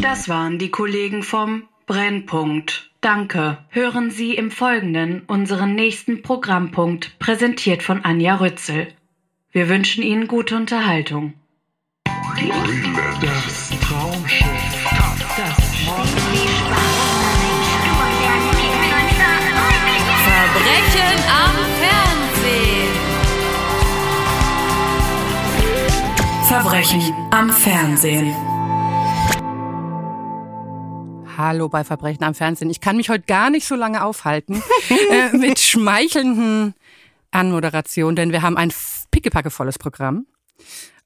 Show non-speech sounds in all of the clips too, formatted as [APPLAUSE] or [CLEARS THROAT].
Das waren die Kollegen vom Brennpunkt. Danke. Hören Sie im Folgenden unseren nächsten Programmpunkt, präsentiert von Anja Rützel. Wir wünschen Ihnen gute Unterhaltung. Das Traumschiff. Das Verbrechen am Fernsehen. Verbrechen am Fernsehen. Hallo bei Verbrechen am Fernsehen. Ich kann mich heute gar nicht so lange aufhalten [LAUGHS] äh, mit schmeichelnden Anmoderationen, denn wir haben ein pickepackevolles Programm.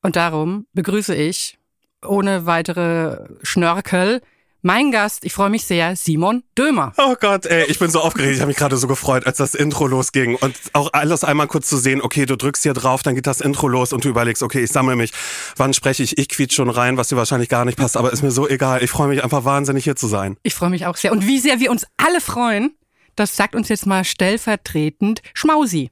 Und darum begrüße ich ohne weitere Schnörkel mein Gast, ich freue mich sehr, Simon Dömer. Oh Gott, ey, ich bin so aufgeregt. Ich habe mich gerade so gefreut, als das Intro losging. Und auch alles einmal kurz zu sehen, okay, du drückst hier drauf, dann geht das Intro los und du überlegst, okay, ich sammle mich. Wann spreche ich? Ich quietsch schon rein, was dir wahrscheinlich gar nicht passt, aber ist mir so egal. Ich freue mich einfach wahnsinnig hier zu sein. Ich freue mich auch sehr. Und wie sehr wir uns alle freuen, das sagt uns jetzt mal stellvertretend Schmausi.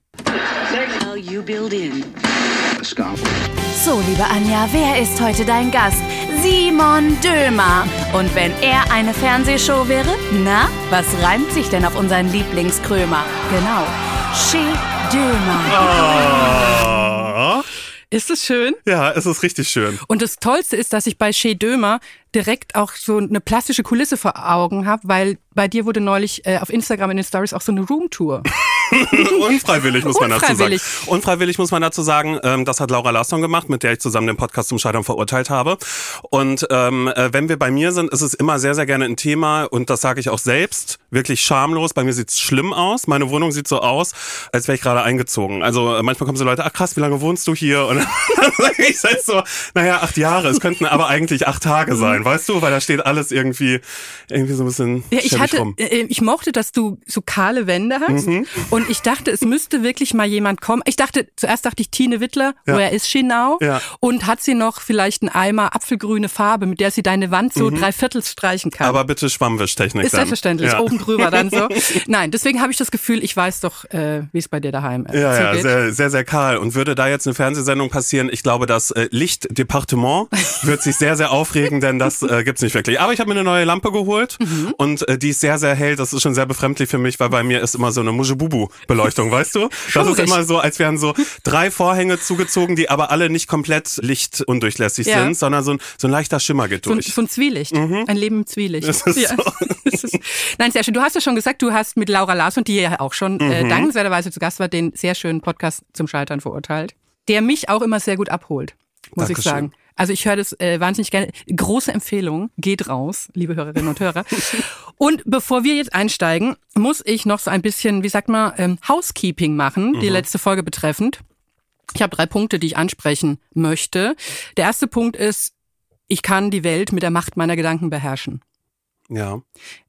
So, liebe Anja, wer ist heute dein Gast? Simon Dömer. Und wenn er eine Fernsehshow wäre, na, was reimt sich denn auf unseren Lieblingskrömer? Genau, Chez Dömer. Ah. Ist es schön? Ja, es ist richtig schön. Und das Tollste ist, dass ich bei Chez Dömer direkt auch so eine plastische Kulisse vor Augen habe, weil bei dir wurde neulich äh, auf Instagram in den Stories auch so eine Roomtour. [LAUGHS] Unfreiwillig muss man dazu sagen. Unfreiwillig. Muss man dazu sagen, ähm, das hat Laura Larsson gemacht, mit der ich zusammen den Podcast zum Scheitern verurteilt habe. Und ähm, äh, wenn wir bei mir sind, ist es immer sehr, sehr gerne ein Thema und das sage ich auch selbst, wirklich schamlos. Bei mir sieht's schlimm aus. Meine Wohnung sieht so aus, als wäre ich gerade eingezogen. Also äh, manchmal kommen so Leute, ach krass, wie lange wohnst du hier? Und [LAUGHS] dann sage ich halt so, naja, acht Jahre. Es könnten aber eigentlich acht Tage sein, weißt du? Weil da steht alles irgendwie, irgendwie so ein bisschen Ja, ich hatte, rum. äh, ich mochte, dass du so kahle Wände hast. Mhm. Und ich dachte, es müsste wirklich mal jemand kommen. Ich dachte, zuerst dachte ich Tine Wittler, Ja. woher ist she now? Ja. Und hat sie noch vielleicht einen Eimer apfelgrüne Farbe, mit der sie deine Wand so drei Viertel streichen kann? Mhm. Aber bitte Schwammwischtechnik ist dann. selbstverständlich, Ja. oben drüber dann so. [LAUGHS] Nein, deswegen habe ich das Gefühl, ich weiß doch, äh, wie es bei dir daheim äh, Ja, ja, zugeht. sehr, sehr, sehr kahl. Und würde da jetzt eine Fernsehsendung passieren, ich glaube, das äh, Lichtdepartement [LAUGHS] wird sich sehr, sehr aufregen, denn das äh, gibt's nicht wirklich. Aber ich habe mir eine neue Lampe geholt Mhm. und äh, die ist sehr, sehr hell. Das ist schon sehr befremdlich für mich, weil bei mir ist immer so eine Mujebubu-Beleuchtung, weißt du? [LAUGHS] Das ist immer so, als wären so drei Vorhänge zugezogen, die aber alle nicht komplett lichtundurchlässig Ja. sind, sondern so ein, so ein leichter Schimmer geht So ein, durch. so ein Zwielicht. Ein Leben im Zwielicht. Das ist so. [LAUGHS] Das ist, nein, sehr schön. Du hast ja schon gesagt, du hast mit Laura Larsson, die ja auch schon Mhm. äh, dankenswerterweise zu Gast war, den sehr schönen Podcast zum Scheitern verurteilt, der mich auch immer sehr gut abholt, muss ich Dankeschön. sagen. Also ich höre das äh, wahnsinnig gerne. Große Empfehlung, geht raus, liebe Hörerinnen und Hörer. Und bevor wir jetzt einsteigen, muss ich noch so ein bisschen, wie sagt man, ähm, Housekeeping machen, die letzte Folge betreffend. Ich habe drei Punkte, die ich ansprechen möchte. Der erste Punkt ist, ich kann die Welt mit der Macht meiner Gedanken beherrschen. Ja.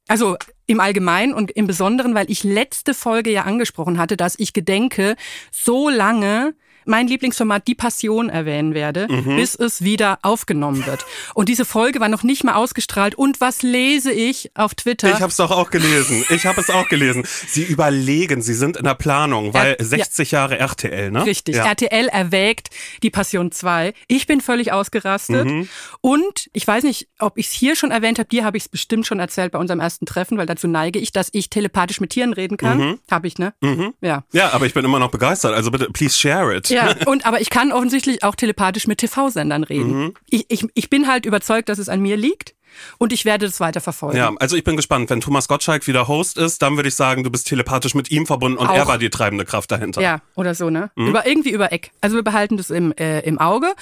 Also im Allgemeinen und im Besonderen, weil ich letzte Folge ja angesprochen hatte, dass ich gedenke, so lange mein Lieblingsformat Die Passion erwähnen werde, Mhm. bis es wieder aufgenommen wird. Und diese Folge war noch nicht mal ausgestrahlt. Und was lese ich auf Twitter? Ich habe es doch auch gelesen. Ich habe es auch gelesen. Sie überlegen, sie sind in der Planung, weil Ja, 60 Jahre RTL, ne? Richtig. Ja. RTL erwägt die Passion 2. Ich bin völlig ausgerastet. Mhm. Und ich weiß nicht, ob ich es hier schon erwähnt habe. Dir habe ich es bestimmt schon erzählt bei unserem ersten Treffen, weil dazu neige ich, dass ich telepathisch mit Tieren reden kann. Mhm. Habe ich, ne? Ja. Ja, aber ich bin immer noch begeistert. Also bitte, please share it. Ja, [LAUGHS] und aber ich kann offensichtlich auch telepathisch mit TV-Sendern reden. Mhm. Ich, ich, ich bin halt überzeugt, dass es an mir liegt und ich werde das weiter verfolgen. Ja, also ich bin gespannt. Wenn Thomas Gottschalk wieder Host ist, dann würde ich sagen, du bist telepathisch mit ihm verbunden und Auch. er war die treibende Kraft dahinter. Ja, oder so, ne? Mhm. Über, irgendwie über Eck. Also wir behalten das im, äh, im Auge.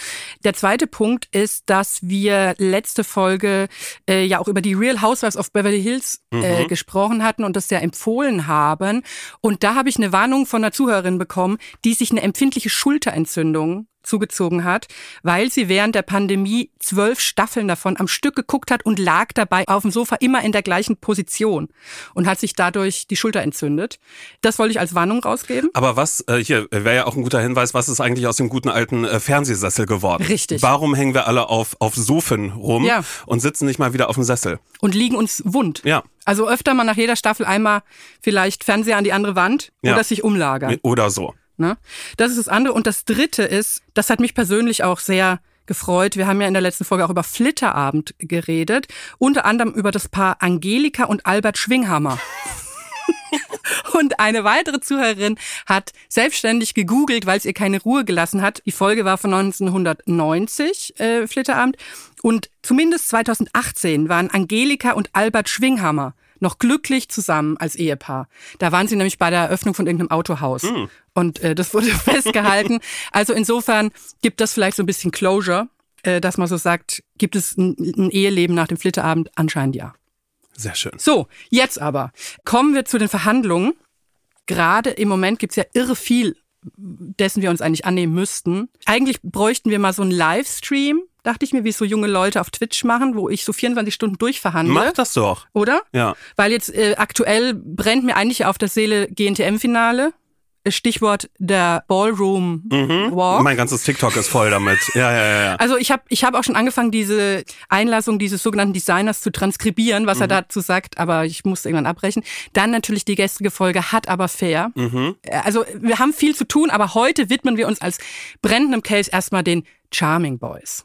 Der zweite Punkt ist, dass wir letzte Folge äh, ja auch über die Real Housewives of Beverly Hills Mhm. äh, gesprochen hatten und das ja empfohlen haben. Und da habe ich eine Warnung von einer Zuhörerin bekommen, die sich eine empfindliche Schulterentzündung zugezogen hat, weil sie während der Pandemie zwölf Staffeln davon am Stück geguckt hat und lag dabei auf dem Sofa immer in der gleichen Position und hat sich dadurch die Schulter entzündet. Das wollte ich als Warnung rausgeben. Aber was, äh, hier wäre ja auch ein guter Hinweis, was ist eigentlich aus dem guten alten äh, Fernsehsessel geworden? Richtig. Warum hängen wir alle auf, auf Sofen rum Ja. und sitzen nicht mal wieder auf dem Sessel? und liegen uns wund. Ja. Also öfter mal nach jeder Staffel einmal vielleicht Fernseher an die andere Wand Ja. oder sich umlagern. Oder so. Ne? Das ist das andere. Und das dritte ist, das hat mich persönlich auch sehr gefreut. Wir haben ja in der letzten Folge auch über Flitterabend geredet, unter anderem über das Paar Angelika und Albert Schwinghammer. [LAUGHS] Und eine weitere Zuhörerin hat selbstständig gegoogelt, weil es ihr keine Ruhe gelassen hat. Die Folge war von 1990, äh, Flitterabend. Und zumindest 2018 waren Angelika und Albert Schwinghammer noch glücklich zusammen als Ehepaar. Da waren sie nämlich bei der Eröffnung von irgendeinem Autohaus. Mm. Und äh, das wurde [LAUGHS] festgehalten. Also insofern gibt das vielleicht so ein bisschen Closure, äh, dass man so sagt, gibt es ein, ein Eheleben nach dem Flitterabend? Anscheinend ja. Sehr schön. So, jetzt aber kommen wir zu den Verhandlungen. Gerade im Moment gibt's ja irre viel, dessen wir uns eigentlich annehmen müssten. Eigentlich bräuchten wir mal so einen Livestream, dachte ich mir, wie es so junge Leute auf Twitch machen, wo ich so 24 Stunden durchverhandle. Mach das doch. Oder? Ja. Weil jetzt äh, aktuell brennt mir eigentlich auf der Seele GNTM-Finale. Stichwort der Ballroom mhm. Walk. Mein ganzes TikTok ist voll damit. [LAUGHS] Ja, ja, ja. ja. Also ich habe ich hab auch schon angefangen, diese Einlassung dieses sogenannten Designers zu transkribieren, was mhm. er dazu sagt, aber ich musste irgendwann abbrechen. Dann natürlich die gestrige Folge hat aber fair. Mhm. Also wir haben viel zu tun, aber heute widmen wir uns als brennendem Case erstmal den Charming Boys.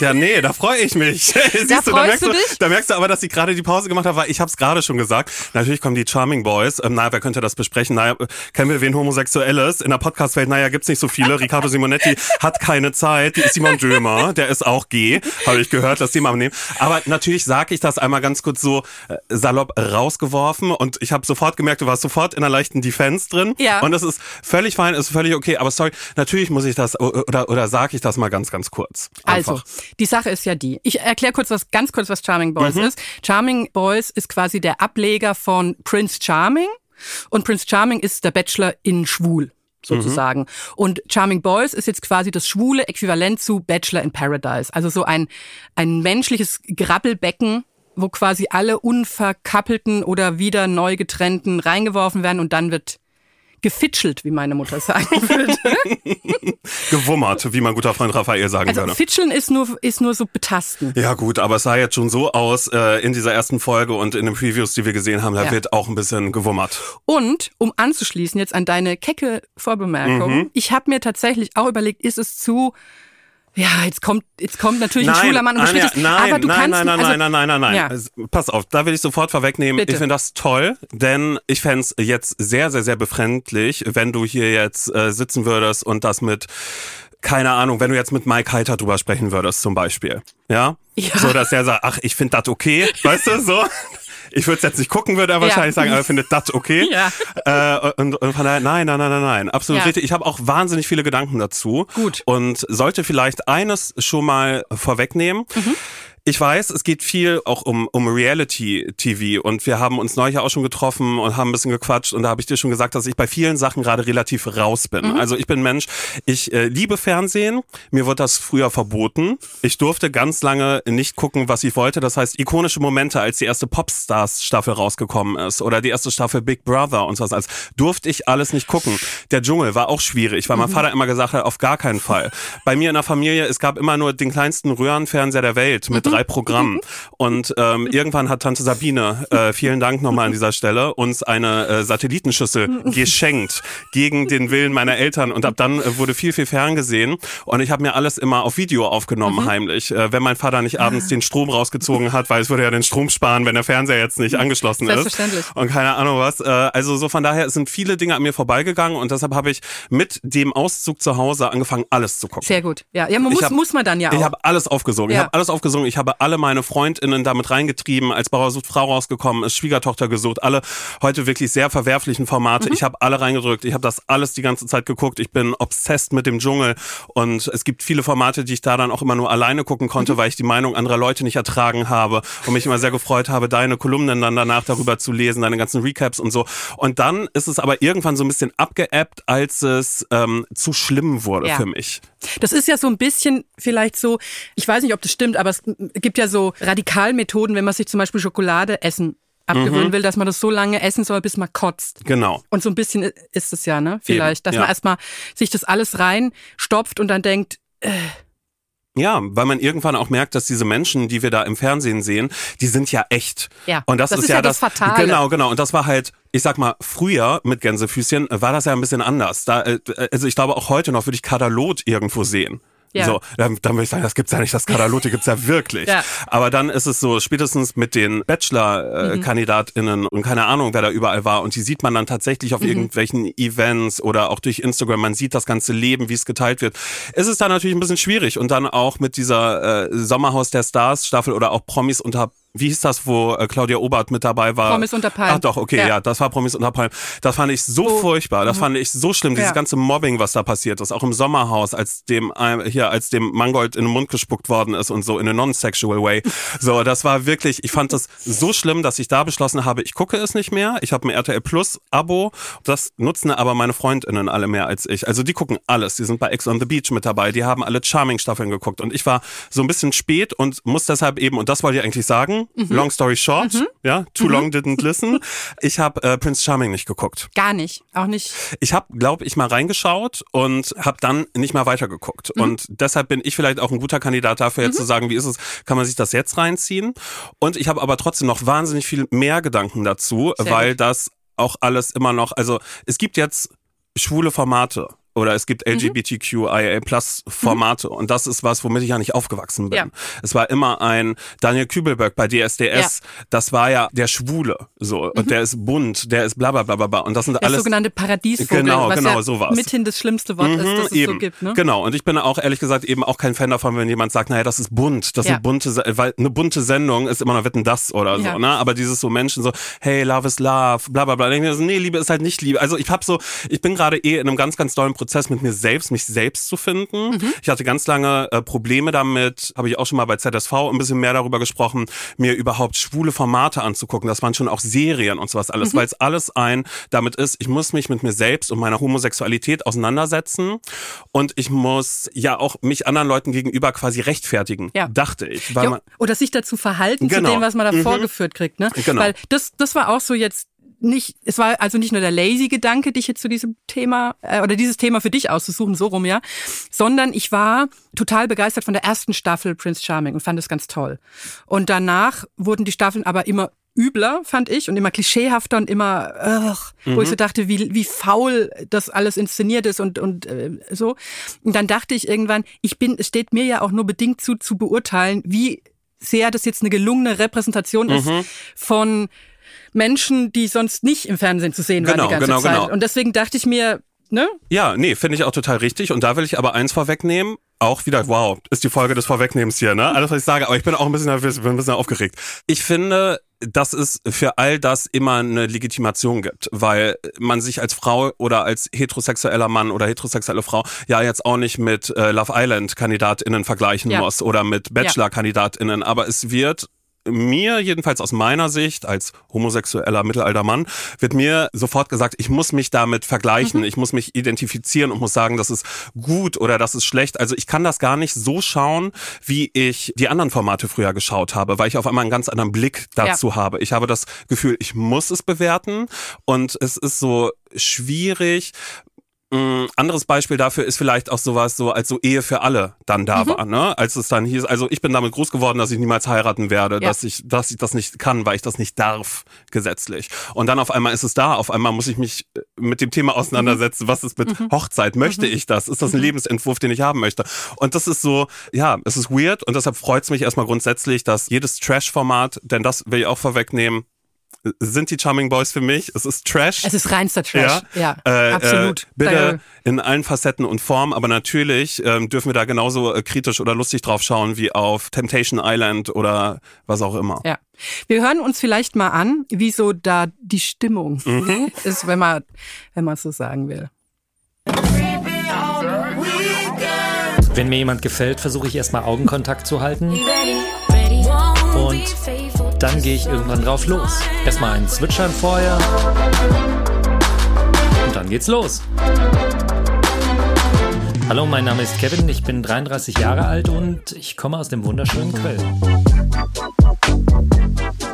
Ja, nee, da freue ich mich. [LAUGHS] Siehst da du, da merkst du, dich? da merkst du aber, dass ich gerade die Pause gemacht habe, weil ich habe es gerade schon gesagt. Natürlich kommen die Charming Boys. Ähm, naja, wer könnte das besprechen? Naja, kennen wir wen Homosexuelles? In der Podcast-Welt, naja, gibt's nicht so viele. Riccardo Simonetti [LAUGHS] hat keine Zeit. Die ist Simon Dömer, der ist auch G, habe ich gehört, dass die mal nehmen. Aber natürlich sage ich das einmal ganz kurz so äh, salopp rausgeworfen und ich habe sofort gemerkt, du warst sofort in einer leichten Defense drin. Ja. Und das ist völlig fein, ist völlig okay. Aber sorry, natürlich muss ich das oder oder sage ich das mal ganz ganz kurz. Einfach. Also, die Sache ist ja die. Ich erkläre kurz was, ganz kurz, was Charming Boys mhm. ist. Charming Boys ist quasi der Ableger von Prince Charming. Und Prince Charming ist der Bachelor in Schwul sozusagen. Mhm. Und Charming Boys ist jetzt quasi das schwule Äquivalent zu Bachelor in Paradise. Also so ein, ein menschliches Grabbelbecken, wo quasi alle unverkappelten oder wieder neu getrennten reingeworfen werden und dann wird gefitschelt, wie meine Mutter sagen würde. [LAUGHS] Gewummert, wie mein guter Freund Raphael sagen also, würde. Fitscheln ist nur, ist nur so betasten. Ja gut, aber es sah jetzt schon so aus äh, in dieser ersten Folge und in den Previews, die wir gesehen haben, da ja. wird auch ein bisschen gewummert. Und, um anzuschließen jetzt an deine kecke Vorbemerkung, mhm. ich habe mir tatsächlich auch überlegt, ist es zu ja, jetzt kommt, jetzt kommt natürlich nein, ein schwuler Mann und Anja. Nein, aber du nein, kannst, nein, nein, also, nein, nein, nein, nein, ja. Also, pass auf, da will ich sofort vorwegnehmen. Bitte. Ich finde das toll, denn ich fände es jetzt sehr, sehr, sehr befremdlich, wenn du hier jetzt äh, sitzen würdest und das mit keine Ahnung, wenn du jetzt mit Mike Heiter drüber sprechen würdest zum Beispiel, ja, ja. so dass er sagt, ach, ich finde das okay, weißt du, so. [LAUGHS] Ich würde es jetzt nicht gucken, würde er wahrscheinlich sagen, aber er findet das okay. [LAUGHS] Ja. Äh, und, und von daher, nein, nein, nein, nein, nein, absolut richtig. Ich habe auch wahnsinnig viele Gedanken dazu. Gut. Und sollte vielleicht eines schon mal vorwegnehmen. Mhm. Ich weiß, es geht viel auch um, um Reality-TV und wir haben uns neulich auch schon getroffen und haben ein bisschen gequatscht und da habe ich dir schon gesagt, dass ich bei vielen Sachen gerade relativ raus bin. Mhm. Also ich bin Mensch, ich äh, liebe Fernsehen, mir wurde das früher verboten. Ich durfte ganz lange nicht gucken, was ich wollte. Das heißt, ikonische Momente, als die erste Popstars-Staffel rausgekommen ist oder die erste Staffel Big Brother und sowas, als durfte ich alles nicht gucken. Der Dschungel war auch schwierig, weil mein Vater immer gesagt hat, auf gar keinen Fall. Bei mir in der Familie, es gab immer nur den kleinsten Röhrenfernseher der Welt mit drei Programmen. Und ähm, irgendwann hat Tante Sabine, äh, vielen Dank nochmal an dieser Stelle, uns eine äh, Satellitenschüssel geschenkt gegen den Willen meiner Eltern. Und ab dann äh, wurde viel, viel ferngesehen. Und ich habe mir alles immer auf Video aufgenommen, heimlich. Äh, wenn mein Vater nicht abends den Strom rausgezogen hat, weil es würde ja den Strom sparen, wenn der Fernseher jetzt nicht angeschlossen ist. Selbstverständlich. Und keine Ahnung was. Äh, also so von daher sind viele Dinge an mir vorbeigegangen und deshalb habe ich mit dem Auszug zu Hause angefangen, alles zu gucken. Sehr gut. Ja, ja man Ich muss, hab- muss man dann ja auch. Ich habe alles aufgesogen. Ich Ja. habe alles aufgesogen. Ich habe alle meine Freundinnen damit reingetrieben, als Bauer sucht Frau rausgekommen ist, Schwiegertochter gesucht, alle heute wirklich sehr verwerflichen Formate. Ich habe alle reingedrückt. Ich habe das alles die ganze Zeit geguckt. Ich bin obsessed mit dem Dschungel und es gibt viele Formate, die ich da dann auch immer nur alleine gucken konnte, weil ich die Meinung anderer Leute nicht ertragen habe und mich immer sehr gefreut habe, deine Kolumnen dann danach darüber zu lesen, deine ganzen Recaps und so. Und dann ist es aber irgendwann so ein bisschen abgeebbt, als es ähm, zu schlimm wurde Ja. für mich. Das ist ja so ein bisschen vielleicht so, ich weiß nicht, ob das stimmt, aber es gibt ja so Radikalmethoden, wenn man sich zum Beispiel Schokolade essen abgewöhnen will, dass man das so lange essen soll, bis man kotzt. Genau. Und so ein bisschen ist es ja, ne? Vielleicht, dass ja. man erstmal sich das alles reinstopft und dann denkt, Ja, weil man irgendwann auch merkt, dass diese Menschen, die wir da im Fernsehen sehen, die sind ja echt. Ja, Und das, das ist, ist ja ja das Fatale. Genau, genau. Und das war halt, ich sag mal, früher mit Gänsefüßchen war das ja ein bisschen anders. Da, äh, also ich glaube auch heute noch würde ich Katalot irgendwo sehen. Ja. So, dann, dann würde ich sagen, das gibt's ja nicht, das Kadalote gibt's ja wirklich. [LAUGHS] Ja. Aber dann ist es so, spätestens mit den Bachelor-KandidatInnen mhm. und keine Ahnung, wer da überall war. Und die sieht man dann tatsächlich auf mhm. irgendwelchen Events oder auch durch Instagram. Man sieht das ganze Leben, wie es geteilt wird. Es ist dann natürlich ein bisschen schwierig. Und dann auch mit dieser äh, Sommerhaus der Stars Staffel oder auch Promis unter wie hieß das, wo äh, Claudia Obert mit dabei war? Promis unter Palm. Ach doch, okay, ja, ja das war Promis unter Palm. Das fand ich so oh. furchtbar, das mhm. fand ich so schlimm, dieses ja. ganze Mobbing, was da passiert ist, auch im Sommerhaus, als dem äh, hier als dem Mangold in den Mund gespuckt worden ist und so in a non-sexual way. [LAUGHS] So, das war wirklich, ich fand das so schlimm, dass ich da beschlossen habe, ich gucke es nicht mehr. Ich habe ein RTL Plus Abo, das nutzen aber meine Freundinnen alle mehr als ich. Also die gucken alles, die sind bei Ex on the Beach mit dabei, die haben alle Charming Staffeln geguckt und ich war so ein bisschen spät und muss deshalb eben und das wollte ich eigentlich sagen, mhm. long story short, mhm. ja, too mhm. long didn't listen. Ich habe äh, Prince Charming nicht geguckt. Gar nicht, auch nicht. Ich habe, glaube ich, mal reingeschaut und habe dann nicht mehr weitergeguckt. Mhm. Und deshalb bin ich vielleicht auch ein guter Kandidat dafür, jetzt mhm. zu sagen, wie ist es, kann man sich das jetzt reinziehen? Und ich habe aber trotzdem noch wahnsinnig viel mehr Gedanken dazu, Sehr weil gut. das auch alles immer noch, also es gibt jetzt schwule Formate oder es gibt LGBTQIA Plus Formate mhm. und das ist was, womit ich ja nicht aufgewachsen bin. Ja. Es war immer ein Daniel Kübelberg bei DSDS, ja. das war ja der Schwule, so mhm. und der ist bunt, der ist bla bla bla bla und das sind der alles sogenannte Paradiesvogel, genau, was genau ja sowas. mithin das schlimmste Wort mhm, ist, das es eben. so gibt. Ne? Genau und ich bin auch ehrlich gesagt eben auch kein Fan davon, wenn jemand sagt, naja, das ist bunt, das ist eine bunte, weil eine bunte Sendung ist immer noch Wetten das oder so, ne? Aber dieses so Menschen so, hey, Love is Love, bla bla bla, ich so, nee, Liebe ist halt nicht Liebe. Also ich habe so, ich bin gerade eh in einem ganz ganz tollen Prozess mit mir selbst selbst, mich selbst zu finden. Mhm. Ich hatte ganz lange äh, Probleme damit, habe ich auch schon mal bei ZSV ein bisschen mehr darüber gesprochen, mir überhaupt schwule Formate anzugucken. Das waren schon auch Serien und sowas alles, mhm. weil es alles ein damit ist, ich muss mich mit mir selbst und meiner Homosexualität auseinandersetzen und ich muss ja auch mich anderen Leuten gegenüber quasi rechtfertigen, ja. dachte ich. Weil jo, oder sich dazu verhalten genau. zu dem, was man da mhm. vorgeführt kriegt. Ne? Genau. Weil das, das war auch so jetzt nicht, es war also nicht nur der lazy Gedanke, dich jetzt zu diesem Thema äh, oder dieses Thema für dich auszusuchen, so rum ja, sondern ich war total begeistert von der ersten Staffel Prince Charming und fand es ganz toll. Und danach wurden die Staffeln aber immer übler, fand ich, und immer klischeehafter und immer, ugh, mhm. wo ich so mhm. dachte, wie, wie faul das alles inszeniert ist und, und äh, so. Und dann dachte ich irgendwann, ich bin, es steht mir ja auch nur bedingt zu, zu beurteilen, wie sehr das jetzt eine gelungene Repräsentation ist mhm. von Menschen, die sonst nicht im Fernsehen zu sehen genau, waren die ganze genau, Zeit. Genau. Und deswegen dachte ich mir, ne? Ja, nee, finde ich auch total richtig. Und da will ich aber eins vorwegnehmen. Auch wieder, wow, ist die Folge des Vorwegnehmens hier, ne? Alles, was ich sage. Aber ich bin auch ein bisschen nervös, bin ein bisschen aufgeregt. Ich finde, dass es für all das immer eine Legitimation gibt, weil man sich als Frau oder als heterosexueller Mann oder heterosexuelle Frau ja jetzt auch nicht mit äh, Love Island Kandidatinnen vergleichen ja. muss oder mit Bachelor Kandidatinnen, aber es wird mir, jedenfalls aus meiner Sicht, als homosexueller mittelalter Mann, wird mir sofort gesagt, ich muss mich damit vergleichen, mhm. ich muss mich identifizieren und muss sagen, das ist gut oder das ist schlecht. Also ich kann das gar nicht so schauen, wie ich die anderen Formate früher geschaut habe, weil ich auf einmal einen ganz anderen Blick dazu ja. habe. Ich habe das Gefühl, ich muss es bewerten und es ist so schwierig, ein anderes Beispiel dafür ist vielleicht auch sowas so, als so Ehe für alle dann da mhm. war, ne? Als es dann hieß, also ich bin damit groß geworden, dass ich niemals heiraten werde, ja. dass ich, dass ich das nicht kann, weil ich das nicht darf, gesetzlich. Und dann auf einmal ist es da, auf einmal muss ich mich äh, mit dem Thema auseinandersetzen, mhm. was ist mit mhm. Hochzeit? Möchte mhm. ich das? Ist das ein mhm. Lebensentwurf, den ich haben möchte? Und das ist so, ja, es ist weird und deshalb freut es mich erstmal grundsätzlich, dass jedes Trash-Format, denn das will ich auch vorwegnehmen, sind die Charming Boys für mich. Es ist Trash. Es ist reinster Trash. Ja, ja äh, absolut. Äh, bitte in allen Facetten und Formen, aber natürlich ähm, dürfen wir da genauso äh, kritisch oder lustig drauf schauen wie auf Temptation Island oder was auch immer. Ja. Wir hören uns vielleicht mal an, wie so da die Stimmung mhm. ist, wenn man wenn man so sagen will. Wenn mir jemand gefällt, versuche ich erstmal Augenkontakt zu halten. Und dann gehe ich irgendwann drauf los. Erstmal ein Zwitschern vorher. Und dann geht's los. Hallo, mein Name ist Kevin, ich bin 33 Jahre alt und ich komme aus dem wunderschönen Köln.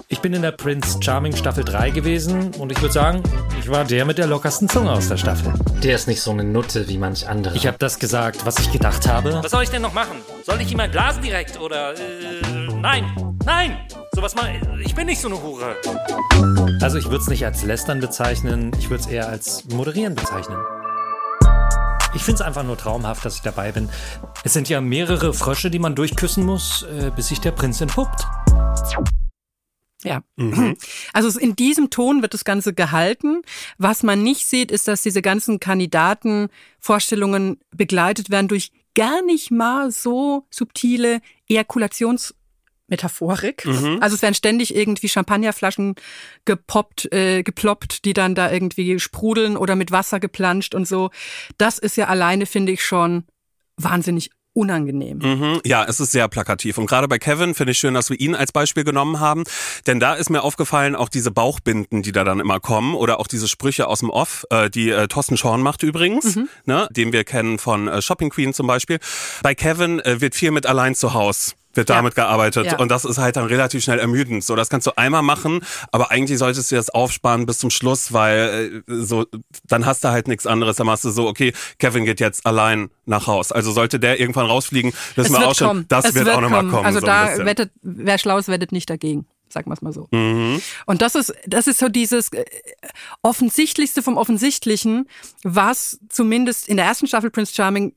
Ich bin in der Prince Charming Staffel 3 gewesen und ich würde sagen, ich war der mit der lockersten Zunge aus der Staffel. Der ist nicht so eine Nutte wie manch andere. Ich habe das gesagt, was ich gedacht habe. Was soll ich denn noch machen? Soll ich ihm mal blasen direkt oder äh, nein? Nein! Sowas mal. Ich bin nicht so eine Hure. Also ich würde es nicht als lästern bezeichnen, ich würde es eher als moderieren bezeichnen. Ich finde es einfach nur traumhaft, dass ich dabei bin. Es sind ja mehrere Frösche, die man durchküssen muss, äh, bis sich der Prinz entpuppt. Ja. Mhm. [CLEARS THROAT] Also in diesem Ton wird das Ganze gehalten. Was man nicht sieht, ist, dass diese ganzen Kandidatenvorstellungen begleitet werden durch gar nicht mal so subtile Ejakulations Metaphorik. Mhm. Also es werden ständig irgendwie Champagnerflaschen gepoppt, äh, geploppt, die dann da irgendwie sprudeln oder mit Wasser geplanscht und so. Das ist ja alleine, finde ich, schon wahnsinnig unangenehm. Mhm, ja, es ist sehr plakativ. Und gerade bei Kevin finde ich schön, dass wir ihn als Beispiel genommen haben. Denn da ist mir aufgefallen, auch diese Bauchbinden, die da dann immer kommen, oder auch diese Sprüche aus dem Off, äh, die äh, Thorsten Schorn macht übrigens, mhm. ne, den wir kennen von äh, Shopping Queen zum Beispiel. Bei Kevin äh, wird viel mit allein zu Haus wird damit ja. gearbeitet. Ja. Und das ist halt dann relativ schnell ermüdend. So, das kannst du einmal machen, aber eigentlich solltest du das aufsparen bis zum Schluss, weil äh, so, dann hast du halt nichts anderes. Dann machst du so, okay, Kevin geht jetzt allein nach Haus. Also sollte der irgendwann rausfliegen, wissen wir auch schon, kommen. das wird, wird, auch nochmal kommen. Also so da wettet, wer schlau ist, wettet nicht dagegen sagen wir es mal so. Mhm. Und das ist, das ist so dieses äh, Offensichtlichste vom Offensichtlichen, was zumindest in der ersten Staffel Prince Charming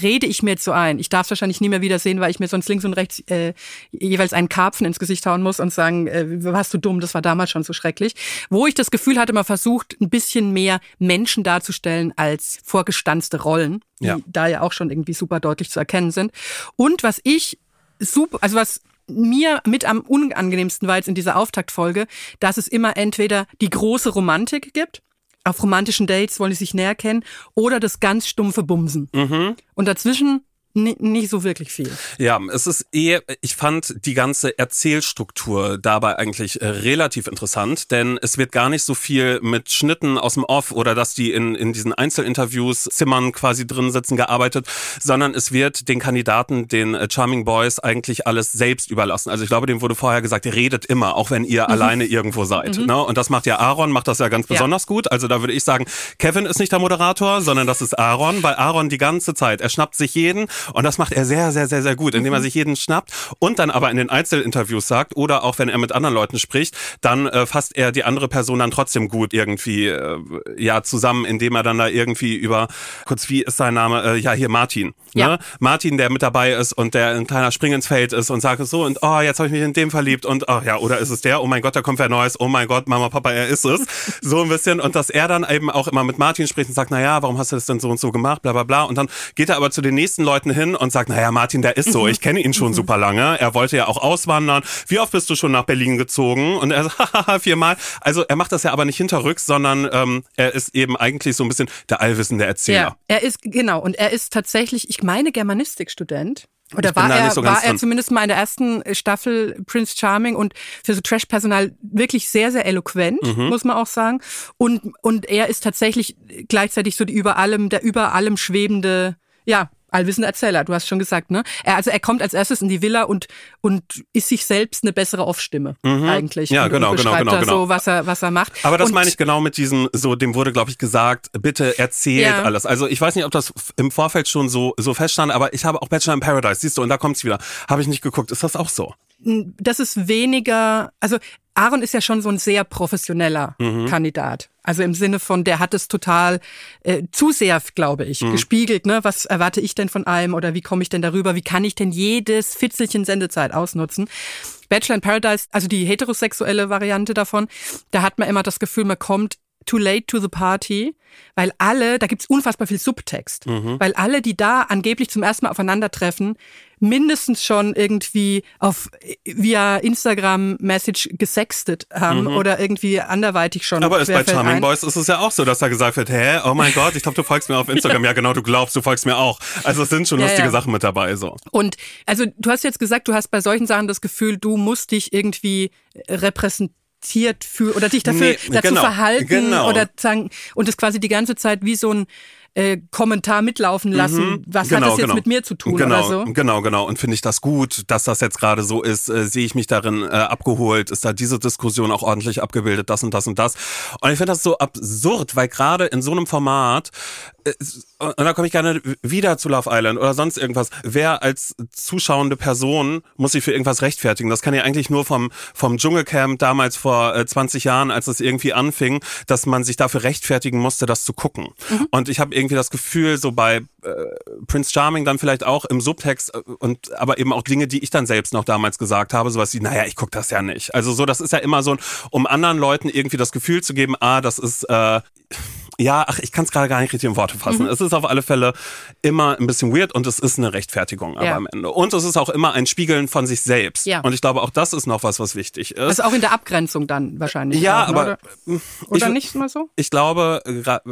rede ich mir jetzt so ein. Ich darf es wahrscheinlich nie mehr wiedersehen, weil ich mir sonst links und rechts äh, jeweils einen Karpfen ins Gesicht hauen muss und sagen, äh, warst du dumm, das war damals schon so schrecklich. Wo ich das Gefühl hatte, man versucht, ein bisschen mehr Menschen darzustellen als vorgestanzte Rollen, die ja. da ja auch schon irgendwie super deutlich zu erkennen sind. Und was ich super, also was mir mit am unangenehmsten war jetzt in dieser Auftaktfolge, dass es immer entweder die große Romantik gibt, auf romantischen Dates wollen sie sich näher kennen oder das ganz stumpfe Bumsen. Mhm. Und dazwischen nicht so wirklich viel. Ja, es ist eher, ich fand die ganze Erzählstruktur dabei eigentlich äh, relativ interessant, denn es wird gar nicht so viel mit Schnitten aus dem Off oder dass die in, in diesen Einzelinterviews Zimmern quasi drin sitzen gearbeitet, sondern es wird den Kandidaten, den äh, Charming Boys eigentlich alles selbst überlassen. Also ich glaube, dem wurde vorher gesagt, ihr redet immer, auch wenn ihr mhm. alleine irgendwo seid. Mhm. Ne? Und das macht ja Aaron, macht das ja ganz besonders ja. gut. Also da würde ich sagen, Kevin ist nicht der Moderator, sondern das ist Aaron, weil Aaron die ganze Zeit, er schnappt sich jeden und das macht er sehr, sehr, sehr, sehr gut, indem er mhm. sich jeden schnappt und dann aber in den Einzelinterviews sagt oder auch wenn er mit anderen Leuten spricht, dann äh, fasst er die andere Person dann trotzdem gut irgendwie äh, ja zusammen, indem er dann da irgendwie über kurz wie ist sein Name äh, ja hier Martin, ne? ja. Martin, der mit dabei ist und der ein kleiner Spring ins Feld ist und sagt so und oh jetzt habe ich mich in dem verliebt und oh ja oder ist es der? Oh mein Gott, da kommt wer Neues. Oh mein Gott, Mama, Papa, er ist es. [LAUGHS] so ein bisschen und dass er dann eben auch immer mit Martin spricht und sagt, na ja, warum hast du das denn so und so gemacht, bla bla bla und dann geht er aber zu den nächsten Leuten hin und sagt, naja, Martin, der ist so, ich kenne ihn schon mhm. super lange. Er wollte ja auch auswandern. Wie oft bist du schon nach Berlin gezogen? Und er sagt, [LAUGHS] haha, viermal. Also er macht das ja aber nicht hinterrücks, sondern ähm, er ist eben eigentlich so ein bisschen der allwissende Erzähler. Ja, er ist, genau, und er ist tatsächlich, ich meine, Germanistikstudent. Oder war, er, so war er zumindest mal in der ersten Staffel Prince Charming und für so Trash-Personal wirklich sehr, sehr eloquent, mhm. muss man auch sagen. Und, und er ist tatsächlich gleichzeitig so die über allem, der über allem schwebende, ja, allwissender Erzähler, du hast schon gesagt, ne? Er, also er kommt als erstes in die Villa und, und ist sich selbst eine bessere Off-Stimme mhm. eigentlich. Ja, und, genau, und genau, genau, genau. So, was er, was er macht. Aber das und, meine ich genau mit diesem, so, dem wurde, glaube ich, gesagt, bitte erzählt ja. alles. Also ich weiß nicht, ob das im Vorfeld schon so, so feststand, aber ich habe auch Bachelor in Paradise, siehst du, und da kommt's wieder. Habe ich nicht geguckt. Ist das auch so? Das ist weniger, also Aaron ist ja schon so ein sehr professioneller mhm. Kandidat. Also im Sinne von, der hat es total äh, zu sehr, glaube ich, mhm. gespiegelt. Ne? Was erwarte ich denn von allem oder wie komme ich denn darüber? Wie kann ich denn jedes Fitzelchen Sendezeit ausnutzen? Bachelor in Paradise, also die heterosexuelle Variante davon, da hat man immer das Gefühl, man kommt too late to the party, weil alle, da gibt's unfassbar viel Subtext, mhm. weil alle, die da angeblich zum ersten Mal aufeinandertreffen, mindestens schon irgendwie auf via Instagram Message gesextet haben mhm. oder irgendwie anderweitig schon. Aber ist bei Charming ein. Boys ist es ja auch so, dass da gesagt wird, hä, oh mein Gott, ich glaube, du folgst mir auf Instagram. [LAUGHS] ja, genau, du glaubst, du folgst mir auch. Also es sind schon ja, lustige ja. Sachen mit dabei so. Und also du hast jetzt gesagt, du hast bei solchen Sachen das Gefühl, du musst dich irgendwie repräsentieren für oder dich dafür nee, dazu genau, verhalten genau. oder sagen und es quasi die ganze Zeit wie so ein äh, Kommentar mitlaufen lassen. Mhm, Was genau, hat das jetzt genau. mit mir zu tun genau, oder so? Genau, genau. Und finde ich das gut, dass das jetzt gerade so ist? Äh, Sehe ich mich darin äh, abgeholt? Ist da diese Diskussion auch ordentlich abgebildet? Das und das und das. Und ich finde das so absurd, weil gerade in so einem Format und dann komme ich gerne wieder zu Love Island oder sonst irgendwas. Wer als zuschauende Person muss sich für irgendwas rechtfertigen? Das kann ja eigentlich nur vom, vom Dschungelcamp damals vor äh, 20 Jahren, als es irgendwie anfing, dass man sich dafür rechtfertigen musste, das zu gucken. Mhm. Und ich habe irgendwie das Gefühl, so bei äh, Prince Charming dann vielleicht auch im Subtext äh, und aber eben auch Dinge, die ich dann selbst noch damals gesagt habe, sowas wie, naja, ich gucke das ja nicht. Also so, das ist ja immer so, um anderen Leuten irgendwie das Gefühl zu geben, ah, das ist äh, ja, ach, ich kann es gerade gar nicht richtig in Worte fassen. Mhm. Es ist auf alle Fälle immer ein bisschen weird und es ist eine Rechtfertigung aber ja. am Ende. Und es ist auch immer ein Spiegeln von sich selbst. Ja. Und ich glaube, auch das ist noch was, was wichtig ist. Also auch in der Abgrenzung dann wahrscheinlich. Ja, auch, ne? aber. Oder, oder ich, nicht mal so? Ich glaube,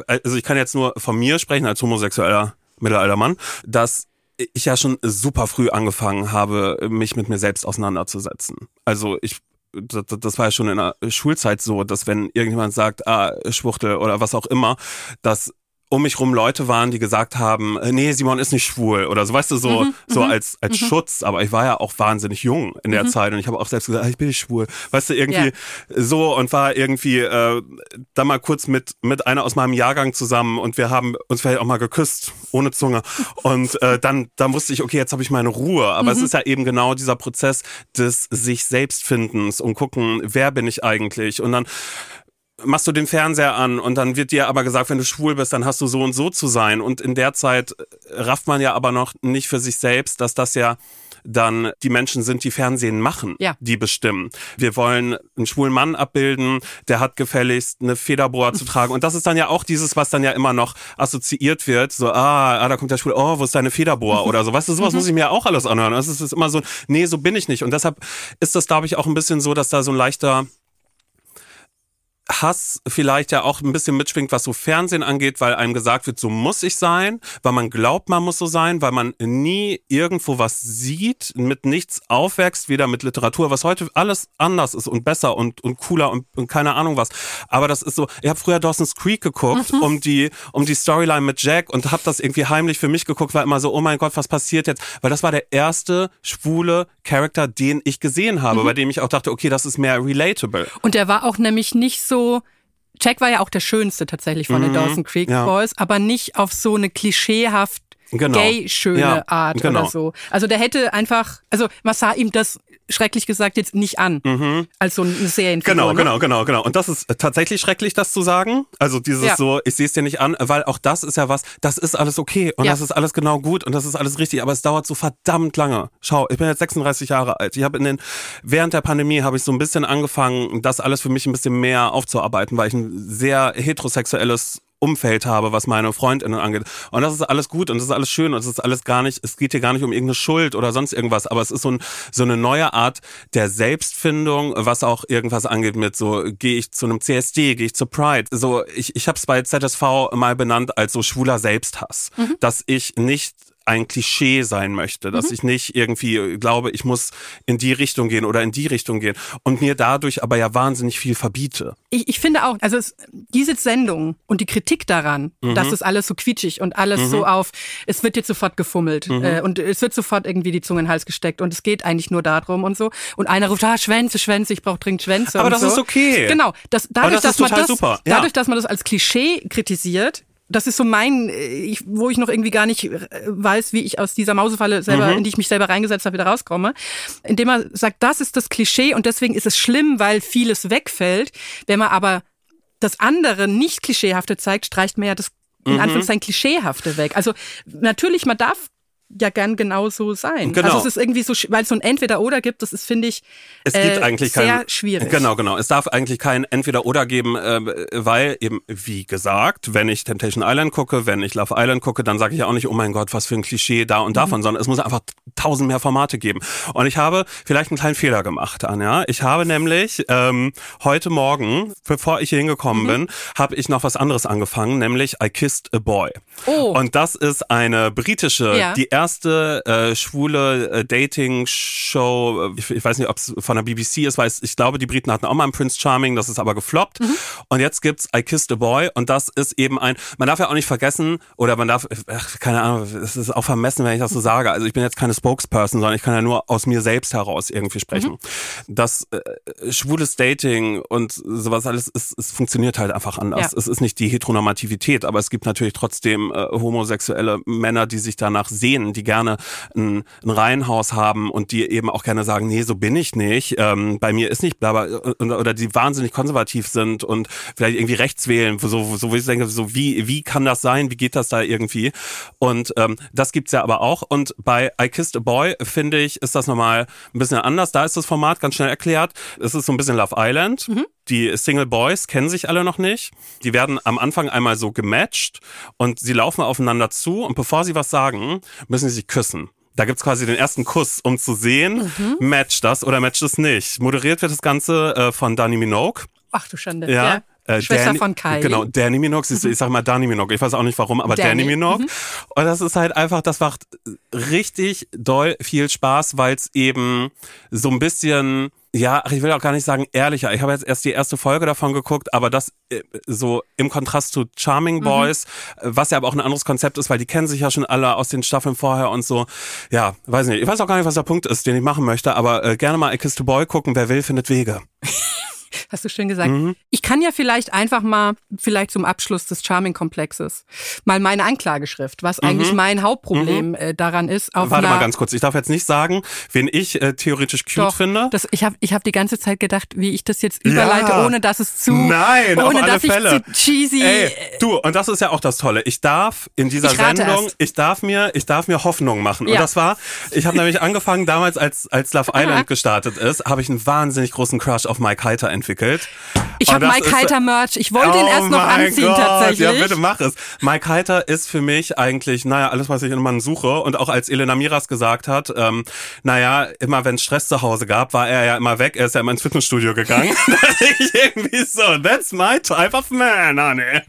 also ich kann jetzt nur von mir sprechen als homosexueller mittelalter Mann, dass ich ja schon super früh angefangen habe, mich mit mir selbst auseinanderzusetzen. Also ich das, war ja schon in der Schulzeit so, dass wenn irgendjemand sagt, ah, Schwuchtel oder was auch immer, dass um mich rum Leute waren, die gesagt haben, äh, nee, Simon ist nicht schwul oder so, weißt du, so, mhm, so mhm, als, als mhm. Schutz. Aber ich war ja auch wahnsinnig jung in der mhm. Zeit und ich habe auch selbst gesagt, ah, ich bin nicht schwul. Weißt du, irgendwie ja. so und war irgendwie äh, da mal kurz mit, mit einer aus meinem Jahrgang zusammen und wir haben uns vielleicht auch mal geküsst, ohne Zunge. Und äh, dann, dann wusste ich, okay, jetzt habe ich meine Ruhe. Aber es mhm. ist ja eben genau dieser Prozess des sich selbstfindens und gucken, wer bin ich eigentlich? Und dann machst du den Fernseher an und dann wird dir aber gesagt, wenn du schwul bist, dann hast du so und so zu sein. Und in der Zeit rafft man ja aber noch nicht für sich selbst, dass das ja dann die Menschen sind, die Fernsehen machen, ja. die bestimmen. Wir wollen einen schwulen Mann abbilden, der hat gefälligst eine Federboa zu [LAUGHS] tragen. Und das ist dann ja auch dieses, was dann ja immer noch assoziiert wird. So, ah, ah da kommt der Schwule, oh, wo ist deine Federboa [LAUGHS] oder so. Weißt du, sowas muss ich mir auch alles anhören. Das ist immer so, nee, so bin ich nicht. Und deshalb ist das, glaube ich, auch ein bisschen so, dass da so ein leichter Hass vielleicht ja auch ein bisschen mitschwingt, was so Fernsehen angeht, weil einem gesagt wird, so muss ich sein, weil man glaubt, man muss so sein, weil man nie irgendwo was sieht, mit nichts aufwächst, weder mit Literatur, was heute alles anders ist und besser und, und cooler und, und keine Ahnung was. Aber das ist so, ich habe früher Dawson's Creek geguckt, mhm. um die, um die Storyline mit Jack und habe das irgendwie heimlich für mich geguckt, war immer so, oh mein Gott, was passiert jetzt? Weil das war der erste schwule Charakter, den ich gesehen habe, mhm. bei dem ich auch dachte, okay, das ist mehr relatable. Und der war auch nämlich nicht so Jack war ja auch der schönste tatsächlich von den mhm. Dawson Creek ja. Boys, aber nicht auf so eine klischeehaft genau. gay-schöne ja, Art genau. oder so. Also der hätte einfach, also man sah ihm das schrecklich gesagt jetzt nicht an mhm. als so eine Serienfigur. Genau, ne? genau, genau, genau. Und das ist tatsächlich schrecklich, das zu sagen. Also dieses ja. so, ich sehe es dir nicht an, weil auch das ist ja was, das ist alles okay und ja. das ist alles genau gut und das ist alles richtig, aber es dauert so verdammt lange. Schau, ich bin jetzt 36 Jahre alt. Ich habe in den während der Pandemie habe ich so ein bisschen angefangen, das alles für mich ein bisschen mehr aufzuarbeiten, weil ich ein sehr heterosexuelles Umfeld habe, was meine Freundinnen angeht. Und das ist alles gut und das ist alles schön und es ist alles gar nicht, es geht hier gar nicht um irgendeine Schuld oder sonst irgendwas, aber es ist so, ein, so eine neue Art der Selbstfindung, was auch irgendwas angeht mit so, gehe ich zu einem CSD, gehe ich zu Pride. So, ich, ich habe es bei ZSV mal benannt als so schwuler Selbsthass, mhm. dass ich nicht ein Klischee sein möchte, dass mhm. ich nicht irgendwie glaube, ich muss in die Richtung gehen oder in die Richtung gehen und mir dadurch aber ja wahnsinnig viel verbiete. Ich, ich finde auch, also es, diese Sendung und die Kritik daran, mhm. dass es alles so quietschig und alles mhm. so auf, es wird jetzt sofort gefummelt mhm. äh, und es wird sofort irgendwie die Zunge in den Hals gesteckt und es geht eigentlich nur darum und so und einer ruft, ah, Schwänze, Schwänze, ich brauche dringend Schwänze. Aber das so. ist okay. Genau, das, dadurch, das dass man das, super. Ja. dadurch, dass man das als Klischee kritisiert, das ist so mein, äh, ich, wo ich noch irgendwie gar nicht äh, weiß, wie ich aus dieser Mausefalle selber, mhm. in die ich mich selber reingesetzt habe, wieder rauskomme. Indem man sagt, das ist das Klischee und deswegen ist es schlimm, weil vieles wegfällt. Wenn man aber das andere nicht klischeehafte zeigt, streicht man ja das in mhm. Anführungszeichen Klischeehafte weg. Also natürlich, man darf ja gern genauso sein. Genau. Also es ist irgendwie so, weil es so ein Entweder-Oder gibt, das ist, finde ich, es gibt äh, eigentlich sehr kein, schwierig. Genau, genau. Es darf eigentlich kein Entweder-Oder geben, äh, weil eben, wie gesagt, wenn ich Temptation Island gucke, wenn ich Love Island gucke, dann sage ich ja auch nicht, oh mein Gott, was für ein Klischee da und davon, mhm. sondern es muss einfach tausend mehr Formate geben. Und ich habe vielleicht einen kleinen Fehler gemacht, Anja. Ich habe nämlich ähm, heute Morgen, bevor ich hier hingekommen mhm. bin, habe ich noch was anderes angefangen, nämlich I Kissed a Boy. Oh. Und das ist eine britische, ja. die erste äh, schwule äh, Dating-Show, ich, ich, weiß nicht, ob es von der BBC ist, weil ich glaube, die Briten hatten auch mal einen Prince Charming, das ist aber gefloppt. Mhm. Und jetzt gibt's I Kissed a Boy und das ist eben ein, man darf ja auch nicht vergessen, oder man darf, ach, keine Ahnung, es ist auch vermessen, wenn ich das so sage. Also ich bin jetzt keine Spokesperson, sondern ich kann ja nur aus mir selbst heraus irgendwie sprechen. Mhm. das äh, schwules Dating und sowas alles, es, es funktioniert halt einfach anders. Ja. Es ist nicht die Heteronormativität, aber es gibt natürlich trotzdem äh, homosexuelle Männer, die sich danach sehen, die gerne ein, ein Reihenhaus haben und die eben auch gerne sagen, nee, so bin ich nicht, ähm, bei mir ist nicht bla, bla oder die wahnsinnig konservativ sind und vielleicht irgendwie rechts wählen, so, so wo ich denke, so wie, wie kann das sein, wie geht das da irgendwie? Und ähm, das gibt's ja aber auch. Und bei I Kissed a Boy, finde ich, ist das nochmal ein bisschen anders. Da ist das Format ganz schnell erklärt. Es ist so ein bisschen Love Island. Die Single Boys kennen sich alle noch nicht. Die werden am Anfang einmal so gematcht und sie laufen aufeinander zu und bevor sie was sagen, müssen sie sich küssen. Da gibt's quasi den ersten Kuss, um zu sehen, matcht das oder matcht es nicht. Moderiert wird das Ganze äh, von Dani Minogue. Ach du Schande. Ja. Äh, Schwester Danny- von Kylie. Genau, Danny Minogue. Du, Ich sag mal Dani Minogue. Ich weiß auch nicht warum, aber Danny, Danny, Minogue. Und das ist halt einfach, das macht richtig doll viel Spaß, weil es eben so ein bisschen, ja, ich will auch gar nicht sagen ehrlicher. Ich habe jetzt erst die erste Folge davon geguckt, aber das äh, so im Kontrast zu Charming Boys, äh, was ja aber auch ein anderes Konzept ist, weil die kennen sich ja schon alle aus den Staffeln vorher und so. Ja, weiß nicht. Ich weiß auch gar nicht, was der Punkt ist, den ich machen möchte, aber äh, gerne mal I Kissed a Boy gucken. Wer will, findet Wege. [LAUGHS] Hast du schön gesagt. Mhm. Ich kann ja vielleicht einfach mal, vielleicht zum Abschluss des Charming-Komplexes, mal meine Anklageschrift, was eigentlich mein Hauptproblem äh, daran ist. Auf Mhm. Warte mal ganz kurz. Ich darf jetzt nicht sagen, wen ich äh, theoretisch cute Doch, finde. Das, ich habe ich hab die ganze Zeit gedacht, wie ich das jetzt überleite, Ja. ohne dass es zu, Nein, ohne dass Fälle. ich zu cheesy. Ey, du, und das ist ja auch das Tolle. Ich darf in dieser Ich Sendung, erst. ich darf mir, ich darf mir Hoffnung machen. Und Ja. das war, ich habe nämlich angefangen damals, als als Love Island gestartet ist, habe ich einen wahnsinnig großen Crush auf Mike Heiter entwickelt. Ich Und habe Mike Heiter Merch. Ich wollte ihn Oh erst noch anziehen Gott, tatsächlich. Ja, bitte mach es. Mike Heiter ist für mich eigentlich, naja, alles, was ich in einem Mann suche. Und auch als Elena Miras gesagt hat, ähm, naja, immer wenn es Stress zu Hause gab, war er ja immer weg. Er ist ja immer ins Fitnessstudio gegangen. [LAUGHS] [LAUGHS] ich irgendwie so, that's my type of man, honey.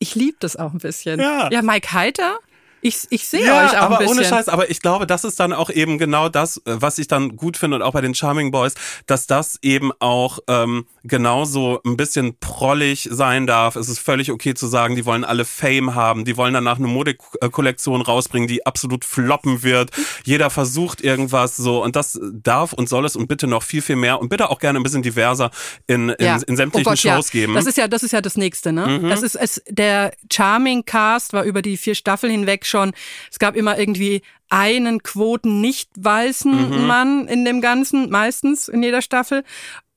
Ich liebe das auch ein bisschen. Ja. ja Mike Heiter, ich, ich sehe Ja, euch auch aber ein bisschen. ohne Scheiß, aber ich glaube, das ist dann auch eben genau das, äh, was ich dann gut finde und auch bei den Charming Boys, dass das eben auch ähm, genauso ein bisschen prollig sein darf. Es ist völlig okay zu sagen, die wollen alle Fame haben, die wollen danach eine Modekollektion rausbringen, die absolut floppen wird. Jeder versucht irgendwas so und das darf und soll es und bitte noch viel, viel mehr und bitte auch gerne ein bisschen diverser in, in, in sämtlichen Oh Gott, ja. Shows geben. Mhm. Das ist ja, das ist ja das nächste, ne? Das ist es, der Charming Cast war über die vier Staffeln hinweg schon. Es gab immer irgendwie einen Quoten nicht weißen Mhm. Mann in dem Ganzen, meistens in jeder Staffel.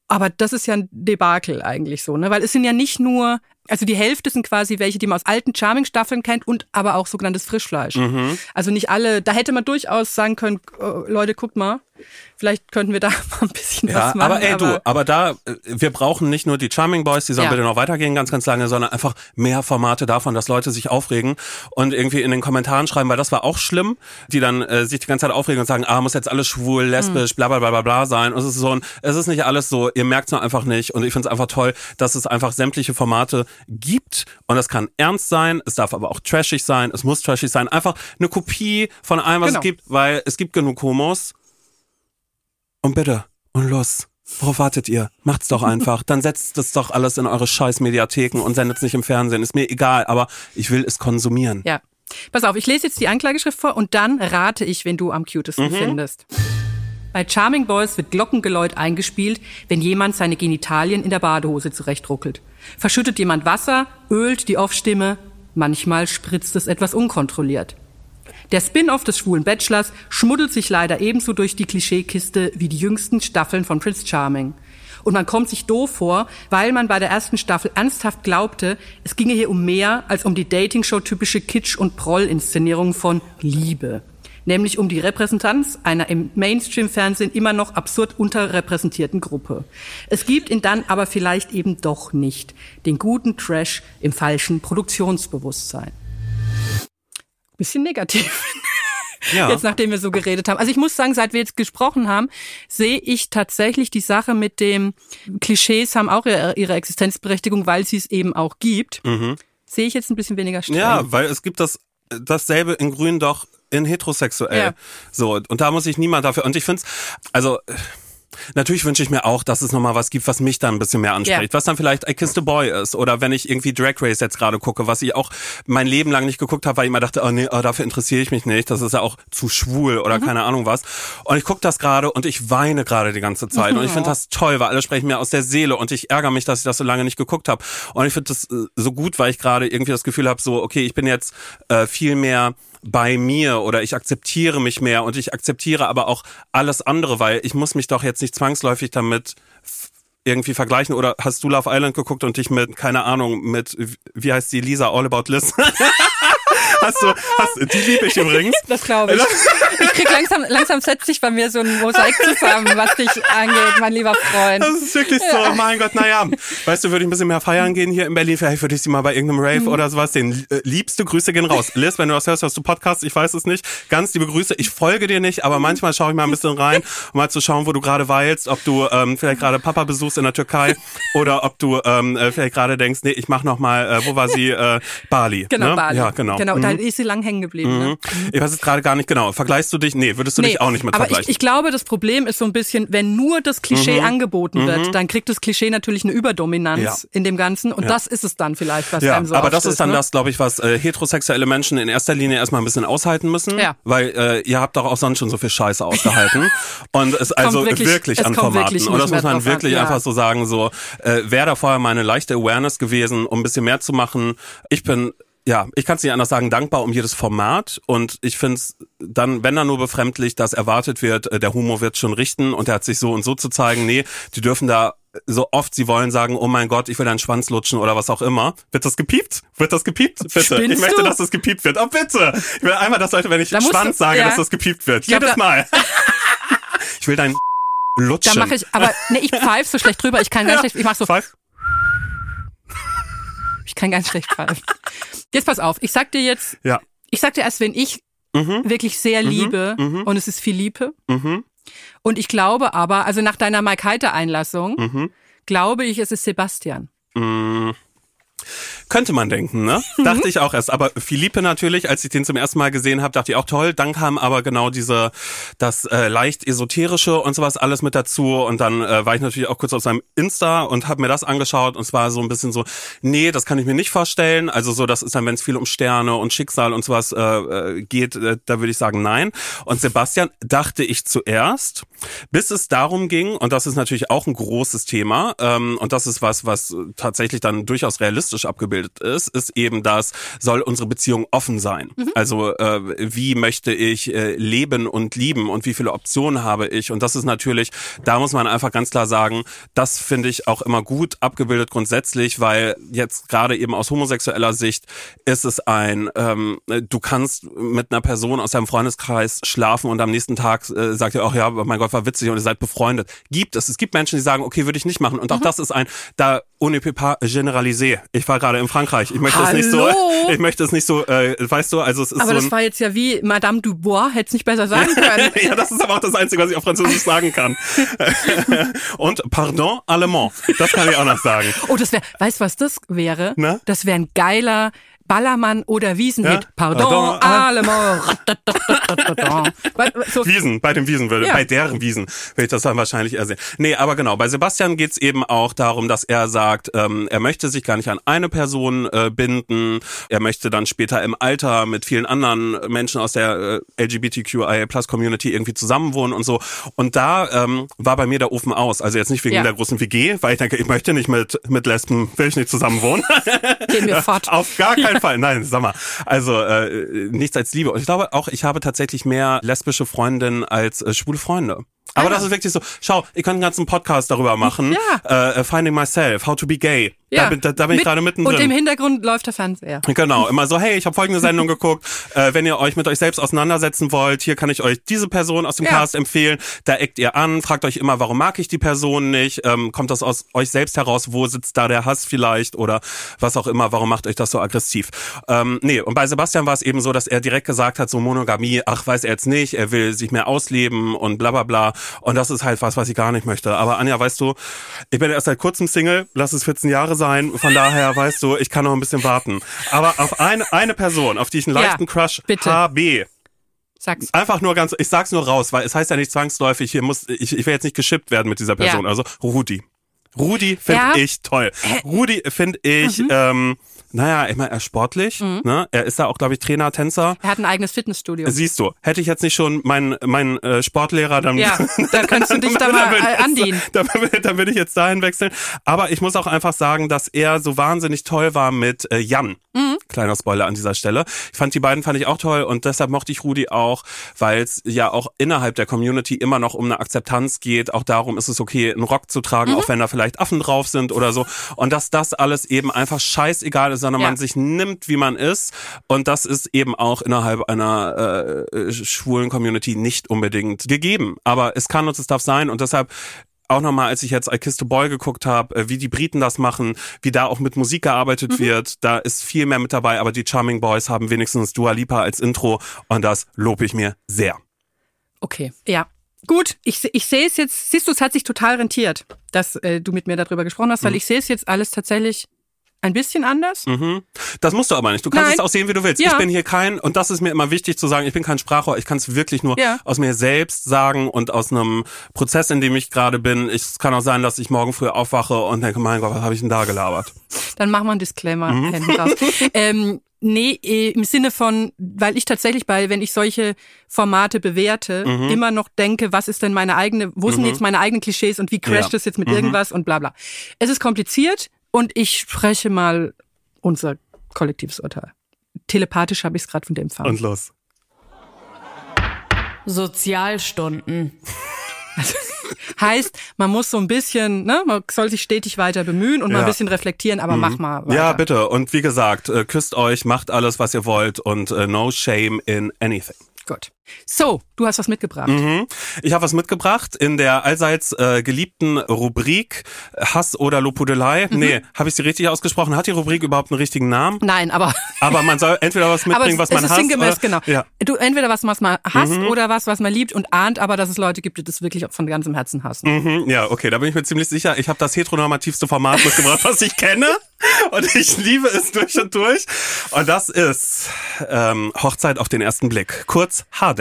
Aber das ist ja ein Debakel eigentlich so, ne? Weil es sind ja nicht nur, also die Hälfte sind quasi welche, die man aus alten Charming-Staffeln kennt und aber auch sogenanntes Frischfleisch. Mhm. Also nicht alle, da hätte man durchaus sagen können, äh, Leute, guckt mal, vielleicht könnten wir da [LAUGHS] mal ein bisschen Ja, was machen. aber ey du, aber da, äh, wir brauchen nicht nur die Charming Boys, die sollen Ja. bitte noch weitergehen, ganz, ganz lange, sondern einfach mehr Formate davon, dass Leute sich aufregen und irgendwie in den Kommentaren schreiben, weil das war auch schlimm, die dann äh, sich die ganze Zeit aufregen und sagen, ah, muss jetzt alles schwul, lesbisch, bla bla bla bla bla sein. Und es ist so ein, es ist nicht alles so, ihr merkt es nur einfach nicht. Und ich finde es einfach toll, dass es einfach sämtliche Formate gibt. Und das kann ernst sein, es darf aber auch trashig sein, es muss trashig sein. Einfach eine Kopie von allem, was Genau. es gibt, weil es gibt genug Homos. Und bitte, und los. Worauf wartet ihr? Macht's doch einfach. Dann setzt das doch alles in eure scheiß Mediatheken und sendet's nicht im Fernsehen. Ist mir egal, aber ich will es konsumieren. Ja. Pass auf, ich lese jetzt die Anklageschrift vor und dann rate ich, wen du am cutesten findest. Bei Charming Boys wird Glockengeläut eingespielt, wenn jemand seine Genitalien in der Badehose zurechtruckelt. Verschüttet jemand Wasser, ölt die Off-Stimme, manchmal spritzt es etwas unkontrolliert. Der Spin-off des schwulen Bachelors schmuddelt sich leider ebenso durch die Klischeekiste wie die jüngsten Staffeln von Prince Charming. Und man kommt sich doof vor, weil man bei der ersten Staffel ernsthaft glaubte, es ginge hier um mehr als um die Dating-Show-typische Kitsch- und Proll-Inszenierung von Liebe. Nämlich um die Repräsentanz einer im Mainstream-Fernsehen immer noch absurd unterrepräsentierten Gruppe. Es gibt ihn dann aber vielleicht eben doch nicht. Den guten Trash im falschen Produktionsbewusstsein. Bisschen negativ. Ja. [LAUGHS] Jetzt, nachdem wir so geredet haben. Also ich muss sagen, seit wir jetzt gesprochen haben, sehe ich tatsächlich die Sache mit dem Klischees haben auch ihre, ihre Existenzberechtigung, weil sie es eben auch gibt. Sehe ich jetzt ein bisschen weniger streng. Mhm. Ja, weil es gibt das dasselbe in Grün doch in heterosexuell. Ja. So, und da muss sich niemand dafür. Und ich finde also Natürlich wünsche ich mir auch, dass es nochmal was gibt, was mich dann ein bisschen mehr anspricht. Ja. Was dann vielleicht I Kissed a Boy ist. Oder wenn ich irgendwie Drag Race jetzt gerade gucke, was ich auch mein Leben lang nicht geguckt habe, weil ich immer dachte, oh nee, oh, dafür interessiere ich mich nicht. Das ist ja auch zu schwul oder Mhm. keine Ahnung was. Und ich gucke das gerade und ich weine gerade die ganze Zeit. Und ich finde das toll, weil alle sprechen mir aus der Seele und ich ärgere mich, dass ich das so lange nicht geguckt habe. Und ich finde das äh, so gut, weil ich gerade irgendwie das Gefühl habe, so, okay, ich bin jetzt äh, viel mehr bei mir oder ich akzeptiere mich mehr und ich akzeptiere aber auch alles andere, weil ich muss mich doch jetzt nicht zwangsläufig damit irgendwie vergleichen oder hast du Love Island geguckt und dich mit, keine Ahnung, mit, wie heißt die, Lisa All About Liz? [LAUGHS] hast du, hast, die liebe ich übrigens. Das glaube ich. Ich krieg langsam, langsam setzt sich bei mir so ein Mosaik zusammen, was dich angeht, mein lieber Freund. Das ist wirklich so, mein Gott, naja. Weißt du, würde ich ein bisschen mehr feiern gehen hier in Berlin, vielleicht würde ich sie mal bei irgendeinem Rave Mhm. oder sowas sehen. Äh, liebste Grüße gehen raus. Liz, wenn du das hörst, hörst du Podcast, ich weiß es nicht. Ganz liebe Grüße. Ich folge dir nicht, aber manchmal schaue ich mal ein bisschen rein, um mal zu schauen, wo du gerade weilst, ob du ähm, vielleicht gerade Papa besuchst in der Türkei oder ob du ähm, äh, vielleicht gerade denkst, nee, ich mach noch mal, äh, wo war sie? Äh, Bali. Genau, ne? Bali. Ja, genau. Genau, Mhm. Da ist sie lang hängen geblieben. Ne? Ich weiß jetzt gerade gar nicht genau. Vergleichst du dich? Nee, würdest du dich auch nicht mit aber vergleichen. ich, ich glaube, das Problem ist so ein bisschen, wenn nur das Klischee Mhm. angeboten wird, dann kriegt das Klischee natürlich eine Überdominanz Ja. in dem Ganzen und Ja. das ist es dann vielleicht, was Ja, einem so aber das ist dann ne? das, glaube ich, was äh, heterosexuelle Menschen in erster Linie erstmal ein bisschen aushalten müssen. Ja. Weil äh, ihr habt doch auch sonst schon so viel Scheiße ausgehalten. Und es also wirklich- wirklich, es an kommt Formaten. wirklich und das muss man an, wirklich ja. einfach so sagen, so äh, wäre da vorher mal eine leichte Awareness gewesen, um ein bisschen mehr zu machen. Ich bin ja, ich kann es nicht anders sagen, dankbar um jedes Format und ich finde es dann, wenn dann nur befremdlich, dass erwartet wird, äh, der Humor wird schon richten und er hat sich so und so zu zeigen, nee, die dürfen da so oft sie wollen sagen, oh mein Gott, ich will deinen Schwanz lutschen oder was auch immer. Wird das gepiept? Wird das gepiept? Bitte. Spinnst ich möchte, du? dass das gepiept wird. Oh bitte. Ich will einmal, dass Leute, wenn ich Da Schwanz du- sage, ja. dass das gepiept wird. Jedes da- Mal. [LAUGHS] ich will deinen lutschen. Da mache ich, aber ne, ich pfeife so schlecht drüber, ich kann ganz schlecht, ich mach so, Pfeif? Ich kann ganz schlecht pfeifen. Jetzt pass auf, ich sag dir jetzt, Ja. ich sag dir erst, wenn ich Mhm. wirklich sehr liebe mhm. und es ist Philippe Mhm. und ich glaube aber, also nach deiner Mike Heiter Einlassung, Mhm. glaube ich, es ist Sebastian. Könnte man denken, ne? Mhm. Dachte ich auch erst. Aber Philippe natürlich, als ich den zum ersten Mal gesehen habe, dachte ich auch toll. Dann kam aber genau diese, das äh, leicht esoterische und sowas alles mit dazu. Und dann äh, war ich natürlich auch kurz auf seinem Insta und habe mir das angeschaut. Und es war so ein bisschen so, nee, das kann ich mir nicht vorstellen. Also so, das ist dann, wenn es viel um Sterne und Schicksal und sowas äh, äh, geht, äh, da würde ich sagen nein. Und Sebastian dachte ich zuerst, bis es darum ging, und das ist natürlich auch ein großes Thema, ähm, und das ist was, was tatsächlich dann durchaus realistisch abgebildet ist, ist eben das, soll unsere Beziehung offen sein. Also äh, wie möchte ich äh, leben und lieben und wie viele Optionen habe ich? Und das ist natürlich, da muss man einfach ganz klar sagen, das finde ich auch immer gut abgebildet grundsätzlich, weil jetzt gerade eben aus homosexueller Sicht ist es ein, ähm, du kannst mit einer Person aus deinem Freundeskreis schlafen und am nächsten Tag äh, sagt ihr auch, ja, mein Gott, war witzig und ihr seid befreundet. Gibt es. Es gibt Menschen, die sagen, okay, würde ich nicht machen. Und auch das ist ein, da ohne pas generalisé. Ich war gerade in Frankreich. Ich möchte es nicht so, [LAUGHS] ich möchte es nicht so, äh, weißt du, also es ist Aber so das ein, war jetzt ja wie Madame Dubois, hätte es nicht besser sagen [LAUGHS] können. [LAUGHS] ja, das ist aber auch das Einzige, was ich auf Französisch sagen kann. Und pardon, allemand. Das kann ich auch noch sagen. Oh, das wäre, weißt du, was das wäre? Na? Das wäre ein geiler Ballermann oder Wiesenhit. Ja? Pardon. Weil, so, Wiesen, bei den Wiesen würde, Ja. bei deren Wiesen würde ich das dann wahrscheinlich eher sehen. Nee, aber genau, bei Sebastian geht's eben auch darum, dass er sagt, ähm, er möchte sich gar nicht an eine Person äh, binden. Er möchte dann später im Alter mit vielen anderen Menschen aus der äh, LGBTQIA Plus Community irgendwie zusammenwohnen und so. Und da ähm, war bei mir der Ofen aus. Also jetzt nicht wegen Ja. der großen WG, weil ich denke, ich möchte nicht mit, mit Lesben, will ich nicht zusammenwohnen. geh mir [LAUGHS] fort. Auf gar keinen Fall. Nein, sag mal. Also äh, nichts als Liebe. Und ich glaube auch, ich habe tatsächlich mehr lesbische Freundinnen als äh, schwule Freunde. Aber das ist wirklich so, schau, ich könnte einen ganzen Podcast darüber machen. Ja. Äh, Finding Myself, How to be gay. Da bin, da, da bin ich Mit- gerade mittendrin. Und im Hintergrund läuft der Fernseher. Genau, [LAUGHS] immer so, hey, ich habe folgende Sendung geguckt. [LAUGHS] Äh, wenn ihr euch mit euch selbst auseinandersetzen wollt, hier kann ich euch diese Person aus dem Ja. Cast empfehlen. Da eckt ihr an, fragt euch immer, warum mag ich die Person nicht? Ähm, kommt das aus euch selbst heraus? Wo sitzt da der Hass vielleicht? Oder was auch immer, warum macht euch das so aggressiv? Ähm, nee, und bei Sebastian war es eben so, dass er direkt gesagt hat, so Monogamie, ach, weiß er jetzt nicht, er will sich mehr ausleben und bla bla bla. Und das ist halt was, was ich gar nicht möchte. Aber Anja, weißt du, ich bin erst seit kurzem Single, lass es 14 Jahre sein. Von daher, [LAUGHS] weißt du, ich kann noch ein bisschen warten. Aber auf eine, eine Person, auf die ich einen Ja, leichten Crush bitte. habe, Sag's. Einfach nur ganz, ich sag's nur raus, weil es heißt ja nicht zwangsläufig, hier muss, ich, ich will jetzt nicht geschippt werden mit dieser Person. Ja. Also Rudi. Rudi finde Ja. ich toll. Rudi finde ich, Mhm. ähm, naja, ich meine, er ist sportlich, ne? Er ist da auch, glaube ich, Trainer, Tänzer. Er hat ein eigenes Fitnessstudio. Siehst du, hätte ich jetzt nicht schon meinen mein, äh, Sportlehrer, dann Ja, [LAUGHS] da könntest du dich da mal jetzt- andienen. [LAUGHS] Dann, würde- dann würde ich jetzt dahin wechseln. Aber ich muss auch einfach sagen, dass er so wahnsinnig toll war mit äh, Jan. Mhm. Kleiner Spoiler an dieser Stelle. Ich fand die beiden fand ich auch toll und deshalb mochte ich Rudi auch, weil es ja auch innerhalb der Community immer noch um eine Akzeptanz geht. Auch darum ist es okay, einen Rock zu tragen, Mhm. auch wenn da vielleicht Affen drauf sind oder so. Und dass das alles eben einfach scheißegal ist, sondern Ja. man sich nimmt, wie man ist. Und das ist eben auch innerhalb einer äh, äh, schwulen Community nicht unbedingt gegeben. Aber es kann und es darf sein und deshalb auch nochmal, als ich jetzt I Kiss the Boy geguckt habe, äh, wie die Briten das machen, wie da auch mit Musik gearbeitet wird, da ist viel mehr mit dabei, aber die Charming Boys haben wenigstens Dua Lipa als Intro und das lobe ich mir sehr. Okay, ja. Gut, ich, ich sehe es jetzt, siehst du, es hat sich total rentiert, dass äh, du mit mir darüber gesprochen hast, weil Mhm. ich sehe es jetzt alles tatsächlich ein bisschen anders. Mhm. Das musst du aber nicht. Du kannst Nein. es auch sehen, wie du willst. Ja. Ich bin hier kein, und das ist mir immer wichtig zu sagen, ich bin kein Sprachrohr. Ich kann es wirklich nur Ja. aus mir selbst sagen und aus einem Prozess, in dem ich gerade bin. Ich, es kann auch sein, dass ich morgen früh aufwache und denke, mein Gott, was habe ich denn da gelabert? Dann machen wir einen Disclaimer Mhm. hinten raus. [LAUGHS] ähm, nee, äh, im Sinne von, weil ich tatsächlich bei, wenn ich solche Formate bewerte, Mhm. immer noch denke, was ist denn meine eigene, wo sind Mhm. jetzt meine eigenen Klischees und wie crasht Ja. es jetzt mit Mhm. irgendwas und bla bla. Es ist kompliziert und ich spreche mal unser kollektives Urteil. Telepathisch habe ich es gerade von dem empfangen. Und los. Sozialstunden. Heißt, man muss so ein bisschen, ne, man soll sich stetig weiter bemühen und mal Ja. ein bisschen reflektieren, aber Mhm. mach mal weiter. Ja, bitte. Und wie gesagt, äh, küsst euch, macht alles, was ihr wollt und äh, no shame in anything. Gut. So, du hast was mitgebracht. Mhm. Ich habe was mitgebracht in der allseits äh, geliebten Rubrik Hass oder Lobhudelei. Mhm. Nee, habe ich sie richtig ausgesprochen? Hat die Rubrik überhaupt einen richtigen Namen? Nein, aber Aber man soll entweder was [LAUGHS] mitbringen, was man hasst. sinngemäß, oder, genau. Ja. Du entweder was, was man hasst Mhm. oder was, was man liebt und ahnt, aber dass es Leute gibt, die das wirklich von ganzem Herzen hassen. Mhm, ja, okay, da bin ich mir ziemlich sicher. Ich habe das heteronormativste Format [LAUGHS] mitgebracht, was ich kenne. Und ich liebe es durch und durch. Und das ist ähm, Hochzeit auf den ersten Blick. Kurz HDEP.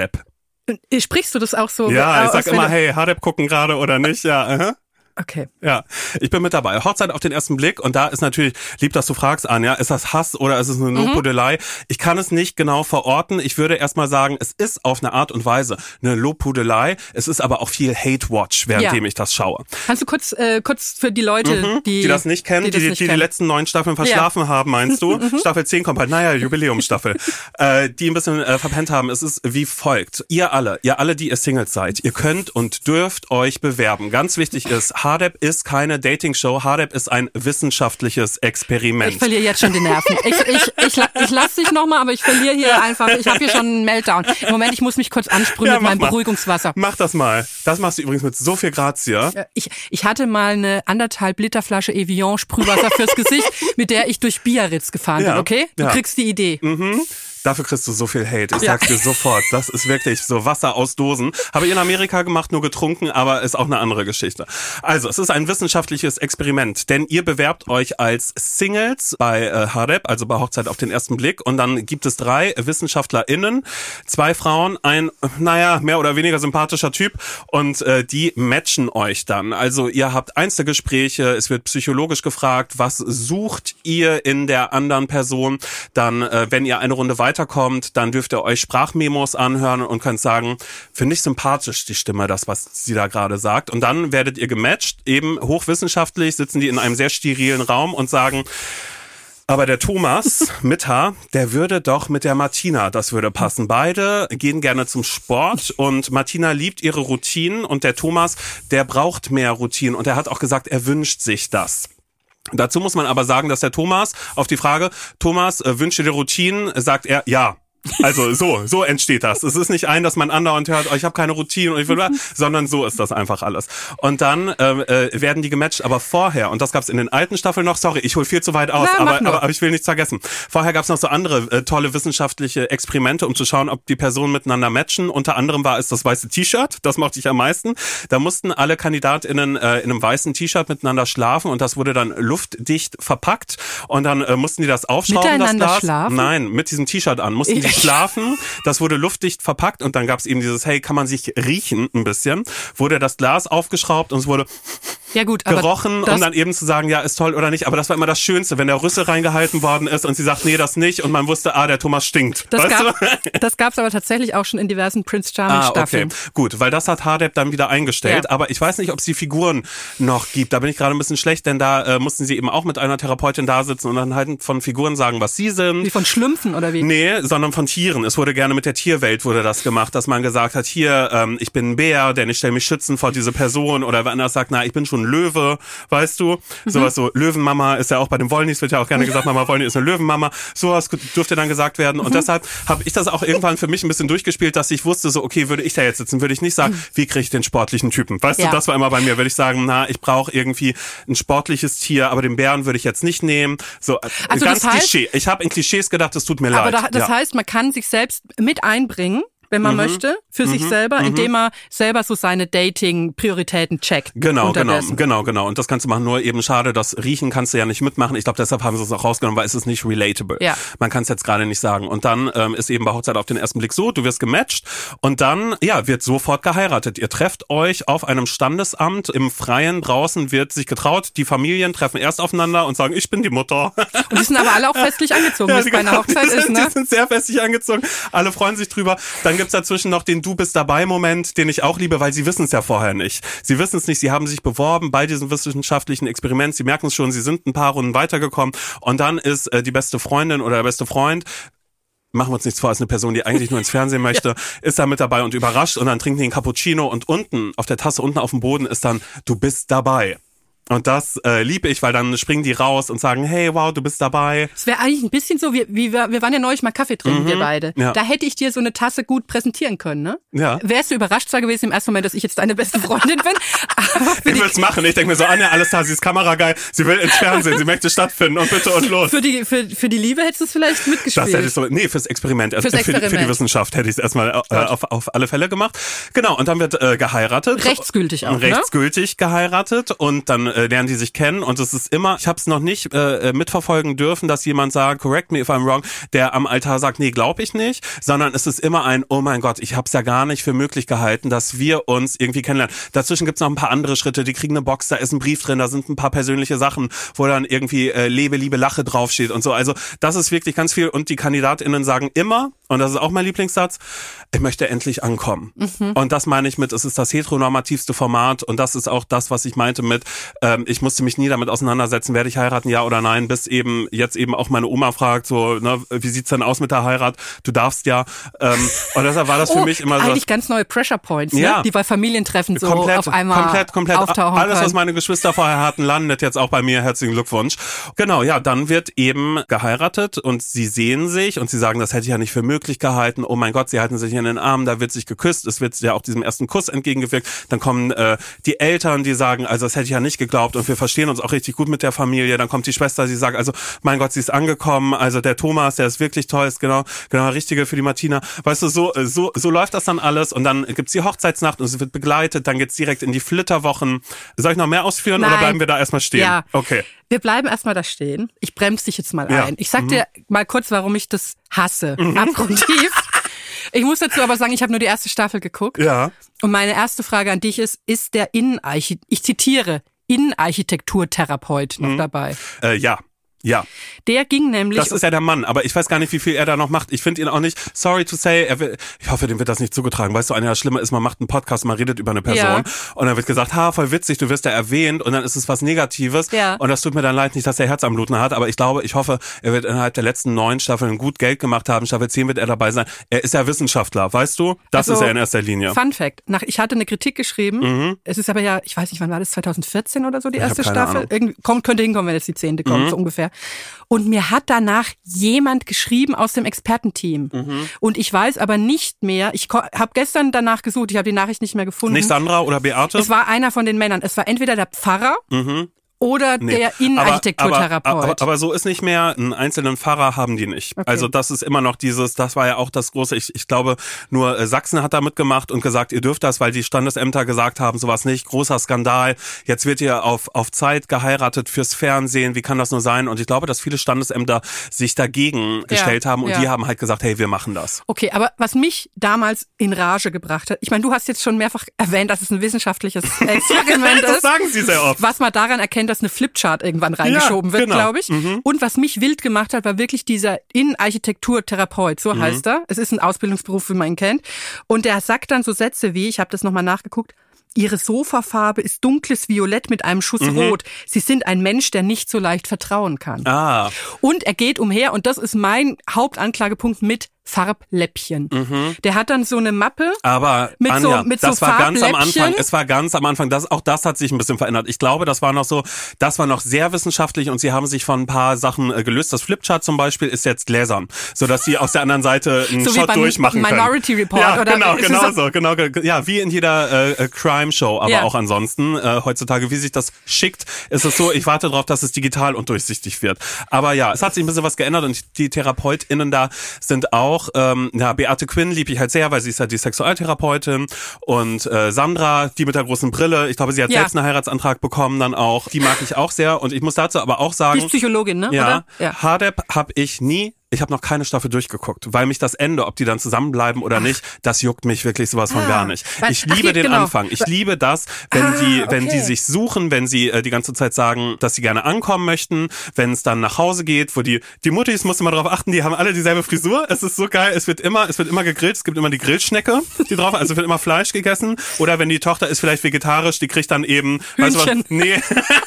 Äh, Sprichst du das auch so? Ja, ich sag immer, hey, HDEP gucken gerade oder nicht. Ja, aha. Okay. Ja, ich bin mit dabei. Hochzeit auf den ersten Blick und da ist natürlich, lieb, dass du fragst, Anja, ist das Hass oder ist es eine Mhm. Lobhudelei? Ich kann es nicht genau verorten. Ich würde erstmal sagen, es ist auf eine Art und Weise eine Lobhudelei. Es ist aber auch viel Hate-Watch, währenddem Ja. ich das schaue. Kannst du kurz, äh, kurz für die Leute, Mhm. die, die das nicht kennen, die die, die, die kennen. letzten neun Staffeln verschlafen haben, meinst du? [LAUGHS] Mhm. Staffel 10 kommt halt, naja, Jubiläumsstaffel. [LAUGHS] äh, die ein bisschen äh, verpennt haben. Es ist wie folgt. Ihr alle, ihr alle, die ihr Singles seid, ihr könnt und dürft euch bewerben. Ganz wichtig ist, HDEP ist keine Dating-Show. HDEP ist ein wissenschaftliches Experiment. Ich verliere jetzt schon die Nerven. Ich, ich, ich, ich lass dich nochmal, aber ich verliere hier einfach, ich habe hier schon einen Meltdown. Im Moment, ich muss mich kurz ansprühen Ja, mit meinem mal. Beruhigungswasser. Mach das mal. Das machst du übrigens mit so viel Grazie. Äh, Ich, ich hatte mal eine anderthalb Liter Flasche Evian Sprühwasser fürs Gesicht, mit der ich durch Biarritz gefahren Ja, bin, okay? Du kriegst die Idee. Mhm. Dafür kriegst du so viel Hate. Ich Ja. sag's dir sofort. Das ist wirklich so Wasser aus Dosen. Habe ich in Amerika gemacht, nur getrunken, aber ist auch eine andere Geschichte. Also, es ist ein wissenschaftliches Experiment, denn ihr bewerbt euch als Singles bei äh, HAREP, also bei Hochzeit auf den ersten Blick. Und dann gibt es drei WissenschaftlerInnen, zwei Frauen, ein, naja, mehr oder weniger sympathischer Typ. Und äh, die matchen euch dann. Also, ihr habt Einzelgespräche, es wird psychologisch gefragt, was sucht ihr in der anderen Person. Dann, äh, wenn ihr eine Runde weiterkommt, dann dürft ihr euch Sprachmemos anhören und könnt sagen, finde ich sympathisch die Stimme, das, was sie da gerade sagt. Und dann werdet ihr gematcht, eben hochwissenschaftlich sitzen die in einem sehr sterilen Raum und sagen, aber der Thomas [LAUGHS] mit H, der würde doch mit der Martina, das würde passen. Beide gehen gerne zum Sport und Martina liebt ihre Routinen und der Thomas, der braucht mehr Routinen und er hat auch gesagt, er wünscht sich das. Dazu muss man aber sagen, dass der Thomas auf die Frage, Thomas, äh, wünsche dir Routinen, sagt er ja. Also so, so entsteht das. Es ist nicht ein, dass man andauernd hört, oh, ich habe keine Routine und ich will, [LAUGHS] sondern so ist das einfach alles. Und dann ähm, äh, werden die gematcht, aber vorher, und das gab's in den alten Staffeln noch, sorry, ich hol viel zu weit aus, mach aber, aber, aber ich will nichts vergessen. Vorher gab's noch so andere äh, tolle wissenschaftliche Experimente, um zu schauen, ob die Personen miteinander matchen. Unter anderem war es das weiße T-Shirt, das mochte ich am meisten. Da mussten alle KandidatInnen äh, in einem weißen T-Shirt miteinander schlafen und das wurde dann luftdicht verpackt und dann äh, mussten die das aufschrauben, Miteinander das Glas. schlafen? Nein, mit diesem T-Shirt an mussten die geschlafen, das wurde luftdicht verpackt und dann gab es eben dieses, hey, kann man sich riechen ein bisschen, wurde das Glas aufgeschraubt und es wurde ja gut, gerochen, um dann eben zu sagen, ja, ist toll oder nicht. Aber das war immer das Schönste, wenn der Rüssel reingehalten worden ist und sie sagt, nee, das nicht. Und man wusste, ah, der Thomas stinkt. Das, gab, [LAUGHS] gab's aber tatsächlich auch schon in diversen Prince Charming ah, Staffeln. Okay. Gut, weil das hat Hardep dann wieder eingestellt. Ja. Aber ich weiß nicht, ob es die Figuren noch gibt. Da bin ich gerade ein bisschen schlecht, denn da äh, mussten sie eben auch mit einer Therapeutin da sitzen und dann halt von Figuren sagen, was sie sind. Wie von Schlümpfen oder wie? Nee, sondern von Tieren. Es wurde gerne mit der Tierwelt wurde das gemacht, dass man gesagt hat, hier, ähm, ich bin ein Bär, denn ich stelle mich schützen vor diese Person. Oder wenn anders sagt, na, ich bin schon ein Löwe weißt du? Sowas so, Löwenmama ist ja auch bei den Wollnies, wird ja auch gerne gesagt, Mama Wollny ist eine Löwenmama. Sowas dürfte dann gesagt werden. Und mhm. deshalb habe ich das auch irgendwann für mich ein bisschen durchgespielt, dass ich wusste, so, okay, würde ich da jetzt sitzen, würde ich nicht sagen, wie kriege ich den sportlichen Typen? Weißt ja. du, das war immer bei mir, würde ich sagen, na, ich brauche irgendwie ein sportliches Tier, aber den Bären würde ich jetzt nicht nehmen. So, also ganz das heißt, Klischee. Ich habe in Klischees gedacht, es tut mir aber leid. Aber da, das ja. heißt, man kann sich selbst mit einbringen wenn man mhm. möchte, für mhm. sich selber, mhm. indem er selber so seine Dating-Prioritäten checkt. Genau, genau, genau, genau. Und das kannst du machen. Nur eben schade, das Riechen kannst du ja nicht mitmachen. Ich glaube, deshalb haben sie es auch rausgenommen, weil es ist nicht relatable. Ja. Man kann es jetzt gerade nicht sagen. Und dann ähm, ist eben bei Hochzeit auf den ersten Blick so, du wirst gematcht und dann, ja, wird sofort geheiratet. Ihr trefft euch auf einem Standesamt im Freien draußen, wird sich getraut. Die Familien treffen erst aufeinander und sagen, ich bin die Mutter. Und die sind aber alle auch festlich [LAUGHS] angezogen, ja, wie es bei einer Hochzeit ist, ne? Die sind sehr festlich angezogen. Alle freuen sich drüber. Dann gibt's dazwischen noch den Du bist dabei Moment, den ich auch liebe, weil sie wissen es ja vorher nicht. Sie wissen es nicht, sie haben sich beworben bei diesem wissenschaftlichen Experiment, sie merken es schon, sie sind ein paar Runden weitergekommen und dann ist äh, die beste Freundin oder der beste Freund machen wir uns nichts vor, als eine Person, die eigentlich nur ins Fernsehen [LAUGHS] möchte, ja. ist da mit dabei und überrascht und dann trinkt die einen Cappuccino und unten auf der Tasse, unten auf dem Boden ist dann, du bist dabei. Und das äh, liebe ich, weil dann springen die raus und sagen, hey, wow, du bist dabei. Es wäre eigentlich ein bisschen so, wie, wie wir, wir waren ja neulich mal Kaffee trinken, mhm. wir beide. Ja. Da hätte ich dir so eine Tasse gut präsentieren können, ne? Ja. Wärst du überrascht zwar gewesen im ersten Moment, dass ich jetzt deine beste Freundin bin. [LAUGHS] aber ich will's machen. Ich denke mir so, Anja, alles da, sie ist kamerageil, sie will ins Fernsehen, sie möchte stattfinden und bitte und los. Für die, für, für die Liebe hättest du es vielleicht mitgespielt. Das hätte ich so, nee, fürs Experiment. Fürs Experiment. Für, für die Wissenschaft hätte ich es erstmal äh, auf, auf alle Fälle gemacht. Genau, und dann wird äh, geheiratet. Rechtsgültig auch, Rechtsgültig ne? geheiratet und dann äh, lernen die sich kennen und es ist immer, ich habe es noch nicht äh, äh, mitverfolgen dürfen, dass jemand sagt, correct me if I'm wrong, der am Altar sagt, nee, glaube ich nicht, sondern es ist immer ein, oh mein Gott, ich habe es ja gar nicht für möglich gehalten, dass wir uns irgendwie kennenlernen. Dazwischen gibt's noch ein paar andere Schritte, die kriegen eine Box, da ist ein Brief drin, da sind ein paar persönliche Sachen, wo dann irgendwie äh, Lebe, Liebe, Lache draufsteht und so. Also das ist wirklich ganz viel und die KandidatInnen sagen immer, und das ist auch mein Lieblingssatz, ich möchte endlich ankommen. Mhm. Und das meine ich mit, es ist das heteronormativste Format und das ist auch das, was ich meinte mit, ähm, ich musste mich nie damit auseinandersetzen, werde ich heiraten, ja oder nein, bis eben jetzt eben auch meine Oma fragt, so, ne, wie sieht's denn aus mit der Heirat? Du darfst ja. Ähm, und deshalb war das für oh, mich immer so. Eigentlich ganz neue Pressure Points, ne? ja. die bei Familientreffen so komplett, auf einmal komplett, komplett auftauchen Alles, was meine Geschwister vorher hatten, landet jetzt auch bei mir. Herzlichen Glückwunsch. Genau, ja, dann wird eben geheiratet und sie sehen sich und sie sagen, das hätte ich ja nicht für möglich gehalten. Oh mein Gott, sie halten sich in den Armen, da wird sich geküsst, es wird ja auch diesem ersten Kuss entgegengewirkt. Dann kommen äh, die Eltern, die sagen, also das hätte ich ja nicht geglaubt und wir verstehen uns auch richtig gut mit der Familie. Dann kommt die Schwester, die sagt, also mein Gott, sie ist angekommen. Also der Thomas, der ist wirklich toll, ist genau genau richtige für die Martina. Weißt du, so so so läuft das dann alles und dann gibt's die Hochzeitsnacht und sie wird begleitet. Dann geht's direkt in die Flitterwochen. Soll ich noch mehr ausführen Nein. oder bleiben wir da erstmal stehen? Ja. Okay. Wir bleiben erstmal da stehen. Ich bremse dich jetzt mal ja. ein. Ich sag mhm. dir mal kurz, warum ich das hasse. Mhm. Abgrundtief. [LAUGHS] Ich muss dazu aber sagen, ich habe nur die erste Staffel geguckt. Ja. Und meine erste Frage an dich ist, ist der Innenarchitekt, ich zitiere, Innenarchitekturtherapeut noch mhm. dabei? Äh, ja. Ja. Der ging nämlich. Das ist ja der Mann, aber ich weiß gar nicht, wie viel er da noch macht. Ich finde ihn auch nicht, sorry to say, er will, ich hoffe, dem wird das nicht zugetragen. Weißt du, eine der Schlimme ist, man macht einen Podcast, man redet über eine Person ja. und dann wird gesagt, ha, voll witzig, du wirst ja erwähnt und dann ist es was Negatives. Ja. Und das tut mir dann leid, nicht, dass er Herz am Bluten hat, aber ich glaube, ich hoffe, er wird innerhalb der letzten neun Staffeln gut Geld gemacht haben. Staffel 10 wird er dabei sein. Er ist ja Wissenschaftler, weißt du? Das also, ist er in erster Linie. Fun Fact. Nach, ich hatte eine Kritik geschrieben. Mhm. Es ist aber ja, ich weiß nicht, wann war das? 2014 oder so, die erste Staffel? Irgendwie, kommt, könnte hinkommen, wenn jetzt die zehnte kommt, mhm. so ungefähr. Und mir hat danach jemand geschrieben aus dem Expertenteam. Mhm. Und ich weiß aber nicht mehr, ich habe gestern danach gesucht, ich habe die Nachricht nicht mehr gefunden. Nicht Sandra oder Beate? Es war einer von den Männern. Es war entweder der Pfarrer mhm oder Nee. der Aber, Innenarchitekturtherapeut. aber, aber, aber so ist nicht mehr, einen einzelnen Pfarrer haben die nicht. Okay. Also das ist immer noch dieses, das war ja auch das große, ich, ich glaube, nur äh, Sachsen hat da mitgemacht und gesagt, ihr dürft das, weil die Standesämter gesagt haben, sowas nicht, großer Skandal, jetzt wird ihr auf, auf Zeit geheiratet fürs Fernsehen, wie kann das nur sein? Und ich glaube, dass viele Standesämter sich dagegen gestellt haben und ja. die haben halt gesagt, hey, wir machen das. Okay, aber was mich damals in Rage gebracht hat, ich meine, du hast jetzt schon mehrfach erwähnt, dass es ein wissenschaftliches [LAUGHS] Experiment Das ist. sagen sie sehr oft. Was man daran erkennt, dass eine Flipchart irgendwann reingeschoben Ja, wird, genau. glaube ich. Und was mich wild gemacht hat, war wirklich dieser Innenarchitekturtherapeut, so heißt er. Es ist ein Ausbildungsberuf, wie man ihn kennt. Und der sagt dann so Sätze wie, ich habe das nochmal nachgeguckt, Ihre Sofafarbe ist dunkles Violett mit einem Schuss Rot. Sie sind ein Mensch, der nicht so leicht vertrauen kann. Ah, Und er geht umher, und das ist mein Hauptanklagepunkt mit Farbläppchen. Der hat dann so eine Mappe. Aber Mit so- Anja, mit so das war ganz am? Anfang. Es war ganz am Anfang. Das, auch das hat sich ein bisschen verändert. Ich glaube, das war noch so, das war noch sehr wissenschaftlich und sie haben sich von ein paar Sachen äh, gelöst. Das Flipchart zum Beispiel ist jetzt gläsern, so dass sie aus der anderen Seite einen So Shot beim durchmachen Minority können. Report, ja, oder genau, genau so- so, genau, ge- ja, wie in jeder äh, Crime-Show, aber Ja. auch ansonsten äh, heutzutage, wie sich das schickt, ist es so. Ich warte darauf, dass es digital und durchsichtig wird. Aber ja, es hat sich ein bisschen was geändert und die TherapeutInnen da sind auch, ähm, ja, Beate Quinn lieb ich halt sehr, weil sie ist ja die Sexualtherapeutin und äh, Sandra, die mit der großen Brille, ich glaube, sie hat Ja. selbst einen Heiratsantrag bekommen dann auch. Die mag ich auch sehr und ich muss dazu aber auch Die sagen, ist Psychologin, ne? ja, Oder? ja. Hardep habe ich nie. Ich habe noch keine Staffel durchgeguckt, weil mich das Ende, ob die dann zusammenbleiben oder nicht, das juckt mich wirklich sowas von Ah, gar nicht. Ich ach, liebe den genau. Anfang. Ich liebe das, wenn Ah, die, wenn okay. die sich suchen, wenn sie äh, die ganze Zeit sagen, dass sie gerne ankommen möchten, wenn es dann nach Hause geht, wo die die Muttis musst du mal drauf achten, die haben alle dieselbe Frisur. Es ist so geil. Es wird immer, es wird immer gegrillt. Es gibt immer die Grillschnecke, die drauf, also wird immer Fleisch gegessen. Oder wenn die Tochter ist vielleicht vegetarisch, die kriegt dann eben, weißt du was? Nee,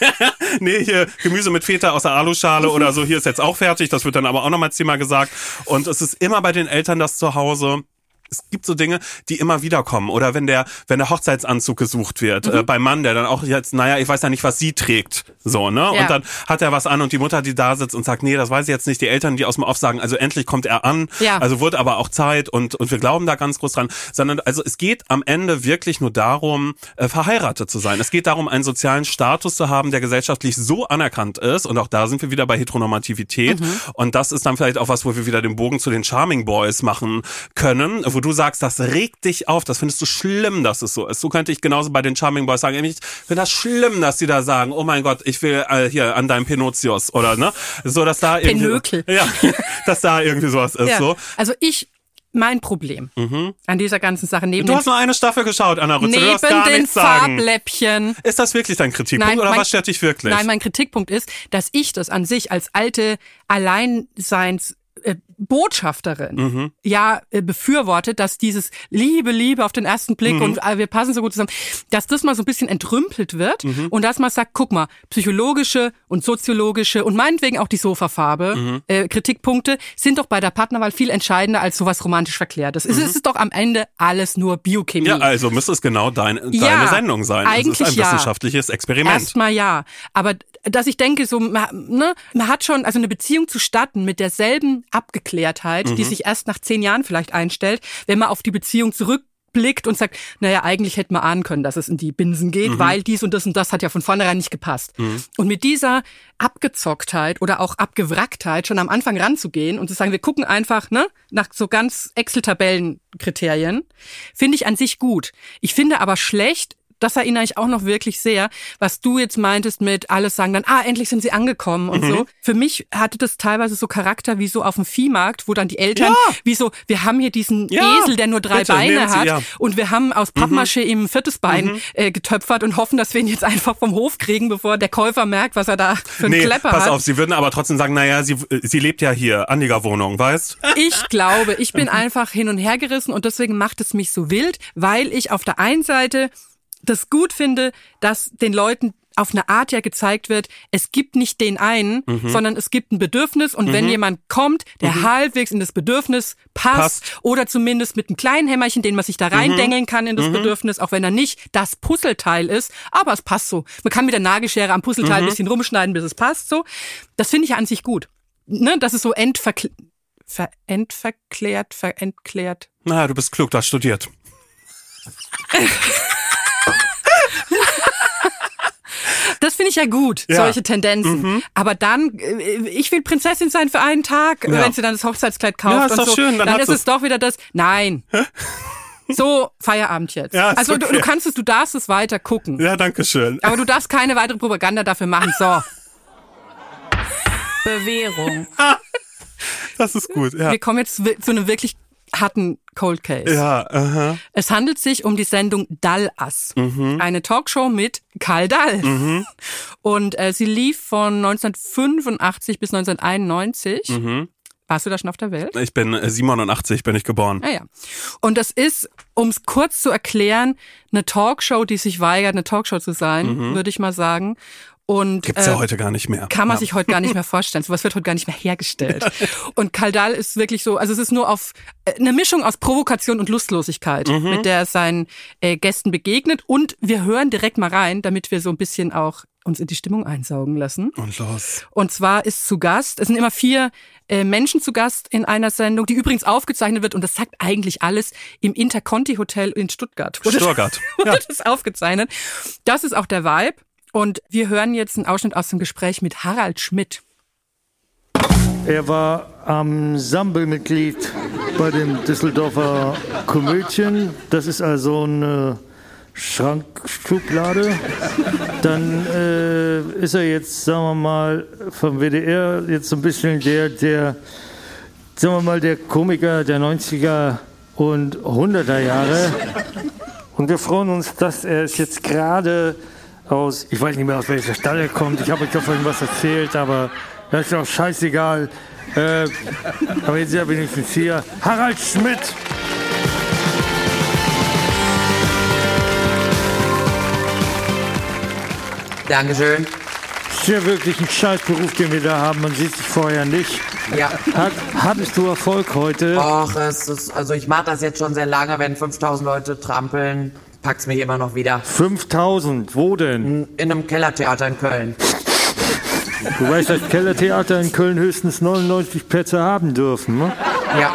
[LAUGHS] nee, hier Gemüse mit Feta aus der Aluschale oder so, hier ist jetzt auch fertig, das wird dann aber auch nochmal zehnmal gesagt. Und es ist immer bei den Eltern das zu Hause. Es gibt so Dinge, die immer wieder kommen. Oder wenn der, wenn der Hochzeitsanzug gesucht wird, Mhm. äh, beim Mann, der dann auch jetzt, naja, ich weiß ja nicht, was sie trägt. So, ne? Ja. Und dann hat er was an und die Mutter, die da sitzt und sagt, nee, das weiß ich jetzt nicht. Die Eltern, die aus dem Off sagen, also endlich kommt er an. Ja. Also wurde aber auch Zeit und, und wir glauben da ganz groß dran. Sondern, also es geht am Ende wirklich nur darum, äh, verheiratet zu sein. Es geht darum, einen sozialen Status zu haben, der gesellschaftlich so anerkannt ist. Und auch da sind wir wieder bei Heteronormativität. Mhm. Und das ist dann vielleicht auch was, wo wir wieder den Bogen zu den Charming Boys machen können, wo du sagst, das regt dich auf, das findest du schlimm, dass es so ist. So könnte ich genauso bei den Charming Boys sagen, ich finde das schlimm, dass die da sagen, oh mein Gott, ich will äh, hier an deinem Pinotius oder ne, so dass da irgendwie, Pinökel. ja, [LAUGHS] dass da irgendwie sowas ist Ja. so. Also ich, mein Problem an dieser ganzen Sache neben Mhm. Du hast nur eine Staffel geschaut, Anna Rützel, du darfst neben gar den. Farbläppchen. Ist das wirklich dein Kritikpunkt Nein, oder mein- was stört dich wirklich? Nein, mein Kritikpunkt ist, dass ich das an sich als alte Alleinseins Botschafterin Mhm. ja äh, befürwortet, dass dieses Liebe, Liebe auf den ersten Mhm. Blick und äh, wir passen so gut zusammen, dass das mal so ein bisschen entrümpelt wird Mhm. und dass man sagt, guck mal, psychologische und soziologische und meinetwegen auch die Sofafarbe Mhm. äh, Kritikpunkte sind doch bei der Partnerwahl viel entscheidender als sowas romantisch Verklärtes. Es ist doch am Ende alles nur Biochemie. Mhm. ja, also müsste es genau dein, deine Ja, Sendung sein. es eigentlich ist ein ja. wissenschaftliches Experiment. Erstmal ja. Aber dass ich denke, so, man, ne, man hat schon, also eine Beziehung zu starten mit derselben Abgeklärtheit, Mhm. die sich erst nach zehn Jahren vielleicht einstellt, wenn man auf die Beziehung zurückblickt und sagt, naja, eigentlich hätte man ahnen können, dass es in die Binsen geht, Mhm. weil dies und das und das hat ja von vornherein nicht gepasst. Und mit dieser Abgezocktheit oder auch Abgewracktheit schon am Anfang ranzugehen und zu sagen, wir gucken einfach ne, nach so ganz Excel-Tabellen-Kriterien, finde ich an sich gut. Ich finde aber schlecht, das erinnere ich auch noch wirklich sehr, was du jetzt meintest mit alles sagen dann, ah, endlich sind sie angekommen und so. Für mich hatte das teilweise so Charakter wie so auf dem Viehmarkt, wo dann die Eltern, Ja. wie so, wir haben hier diesen Ja, Esel, der nur drei bitte, Beine Sie, hat ja. und wir haben aus Pappmaché ihm ein viertes Bein äh, getöpfert und hoffen, dass wir ihn jetzt einfach vom Hof kriegen, bevor der Käufer merkt, was er da für einen Nee, Klepper pass hat. auf, sie würden aber trotzdem sagen, naja, sie, sie lebt ja hier, Anliegerwohnung, weißt? Ich glaube, ich Mhm. bin [LAUGHS] einfach hin und her gerissen und deswegen macht es mich so wild, weil ich auf der einen Seite das gut finde, dass den Leuten auf eine Art ja gezeigt wird, es gibt nicht den einen, Mhm. sondern es gibt ein Bedürfnis und wenn jemand kommt, der halbwegs in das Bedürfnis passt, Passt. oder zumindest mit einem kleinen Hämmerchen, den man sich da reindengeln kann in das Bedürfnis, auch wenn er nicht das Puzzleteil ist, aber es passt so. Man kann mit der Nagelschere am Puzzleteil ein bisschen rumschneiden, bis es passt so. Das finde ich ja an sich gut. Ne, das ist so entverkl ver entverklärt, verentklärt. Na, du bist klug, du hast studiert. Das finde ich ja gut, Ja. solche Tendenzen. Aber dann, äh, ich will Prinzessin sein für einen Tag, Ja. wenn sie dann das Hochzeitskleid kauft Ja, ist und doch so, schön, dann dann ist es doch wieder das. Nein. So, Feierabend jetzt. Ja, also du, okay. du kannst es, du darfst es weiter gucken. Ja, danke schön. Aber du darfst keine weitere Propaganda dafür machen. So. Bewährung. [LAUGHS] Das ist gut. Ja, Wir kommen jetzt zu einem wirklich harten Cold Case. ja aha. Es handelt sich um die Sendung Dallas, Mhm. eine Talkshow mit Karl Dall. Und äh, sie lief von 1985 bis 1991. Mhm. Warst du da schon auf der Welt? Ich bin äh, 87, bin ich geboren. Ah ja. Und das ist, um es kurz zu erklären, eine Talkshow, die sich weigert, eine Talkshow zu sein, würde ich mal sagen. Und. Gibt's äh, ja heute gar nicht mehr. kann man ja. sich heute gar nicht mehr vorstellen. Sowas wird heute gar nicht mehr hergestellt. [LAUGHS] Und Kaldal ist wirklich so, also es ist nur auf äh, eine Mischung aus Provokation und Lustlosigkeit, Mhm. mit der er seinen äh, Gästen begegnet. Und wir hören direkt mal rein, damit wir so ein bisschen auch uns in die Stimmung einsaugen lassen. Und los. Und zwar ist zu Gast, es sind immer vier äh, Menschen zu Gast in einer Sendung, die übrigens aufgezeichnet wird, und das sagt eigentlich alles, im Interconti Hotel in Stuttgart. Wurde Stuttgart. [LAUGHS] wurde Ja. das aufgezeichnet. Das ist auch der Vibe. Und wir hören jetzt einen Ausschnitt aus dem Gespräch mit Harald Schmidt. Er war Ensemble-Mitglied bei den Düsseldorfer Komödien. Das ist also eine Schrankschublade. Dann äh, ist er jetzt, sagen wir mal, vom WDR jetzt so ein bisschen der, der, sagen wir mal, der Komiker der 90er und 100er Jahre. Und wir freuen uns, dass er es jetzt gerade aus, ich weiß nicht mehr aus welcher Stadt er kommt, ich habe euch davon was erzählt, aber das ist auch scheißegal. Äh, aber jetzt ist er wenigstens hier. Harald Schmidt! Dankeschön. Ist ja wirklich ein Scheißberuf, den wir da haben. Man sieht sich vorher nicht. Ja. Hat, hattest du Erfolg heute? Och, es ist, also ich mache das jetzt schon sehr lange, wenn 5000 Leute trampeln, packt's mich immer noch wieder. 5000, wo denn? In einem Kellertheater in Köln. Du weißt, dass Kellertheater in Köln höchstens 99 Plätze haben dürfen, ne? Ja.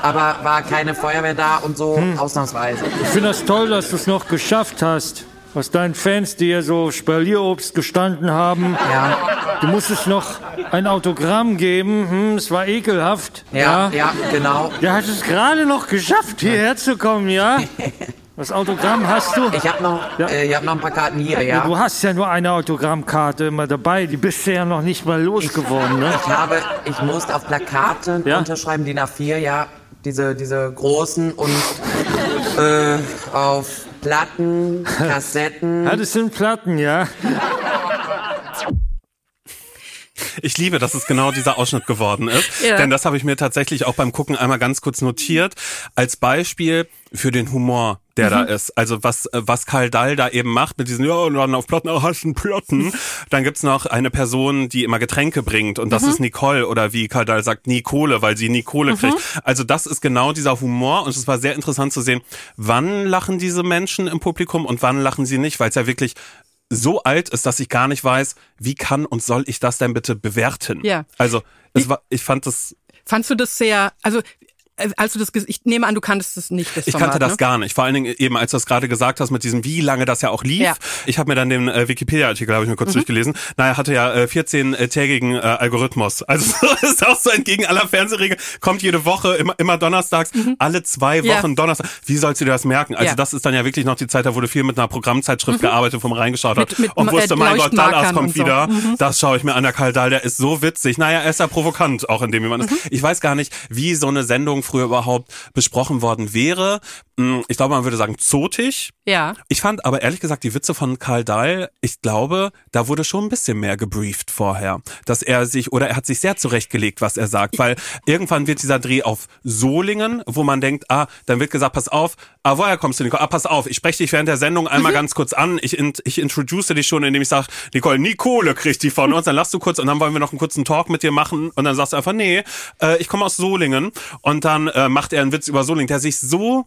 Aber war keine Feuerwehr da und so, ausnahmsweise. Ich finde das toll, dass du es noch geschafft hast. Aus deinen Fans, die ja so Spalierobst gestanden haben. Ja. Du musstest noch ein Autogramm geben. Hm, es war ekelhaft. Ja, ja, genau. Der hat es gerade noch geschafft, hierher zu kommen, ja? [LAUGHS] Das Autogramm hast du? Ich habe noch, Ja. äh, ich hab noch ein paar Karten hier, ja. Du hast ja nur eine Autogrammkarte immer dabei. Die bist du ja noch nicht mal losgeworden, ne? Ich habe, ich musste auf Plakaten Ja? unterschreiben, DIN A4, ja, diese, diese großen und äh, auf Platten, [LAUGHS] Kassetten. Hattest du einen Platten, ja? Ich liebe, dass es genau dieser Ausschnitt geworden ist. Ja. Denn das habe ich mir tatsächlich auch beim Gucken einmal ganz kurz notiert. Als Beispiel für den Humor, der da ist. Also was, was Karl Dall da eben macht mit diesen, ja, und dann auf Platten, oh, hast einen Plotten. Dann gibt's noch eine Person, die immer Getränke bringt. Und das ist Nicole oder wie Karl Dall sagt, Nicole, weil sie Nicole kriegt. Also das ist genau dieser Humor. Und es war sehr interessant zu sehen, wann lachen diese Menschen im Publikum und wann lachen sie nicht, weil es ja wirklich so alt ist, dass ich gar nicht weiß, wie kann und soll ich das denn bitte bewerten? Ja. Also, es war, ich fand das, Fandst du das sehr, also als du das, ich nehme an, du kanntest das nicht, das ich Format, kannte das ne? gar nicht. Vor allen Dingen eben, als du das gerade gesagt hast, mit diesem, wie lange das ja auch lief. Ja. Mhm. Ich habe mir dann den äh, Wikipedia-Artikel, habe ich mir kurz durchgelesen. Naja, hatte ja äh, 14-tägigen äh, Algorithmus. [LAUGHS] Also ist auch so entgegen aller Fernsehregeln. Kommt jede Woche, immer, immer donnerstags, alle zwei Mhm. Ja. Wochen Donnerstag. Wie sollst du dir das merken? Also Ja. das ist dann ja wirklich noch die Zeit, da wurde viel mit einer Programmzeitschrift gearbeitet, wo man reingeschaut hat Mit- und äh, wusste, mein Gott, Dallas kommt so. wieder. Mhm. Das schaue ich mir an, der Karl Dahl, der ist so witzig. Naja, er ist ja provokant, auch in dem, wie man Mhm. ist. Ich weiß gar nicht, wie so eine Sendung früher überhaupt besprochen worden wäre. Hm, Ich glaube, man würde sagen zotig. Ja. Ich fand aber ehrlich gesagt die Witze von Karl Dahl, ich glaube, da wurde schon ein bisschen mehr gebrieft vorher, dass er sich oder er hat sich sehr zurechtgelegt, was er sagt, weil irgendwann wird dieser Dreh auf Solingen, wo man denkt, ah, dann wird gesagt, pass auf, ah, woher kommst du, Nicole? Ah, pass auf, ich spreche dich während der Sendung einmal ganz kurz an, ich, in, ich introduce dich schon, indem ich sage, Nicole, Nicole kriegt die von uns, dann lachst du kurz und dann wollen wir noch einen kurzen Talk mit dir machen und dann sagst du einfach, nee, äh, ich komme aus Solingen und dann äh, macht er einen Witz über Solingen, der sich so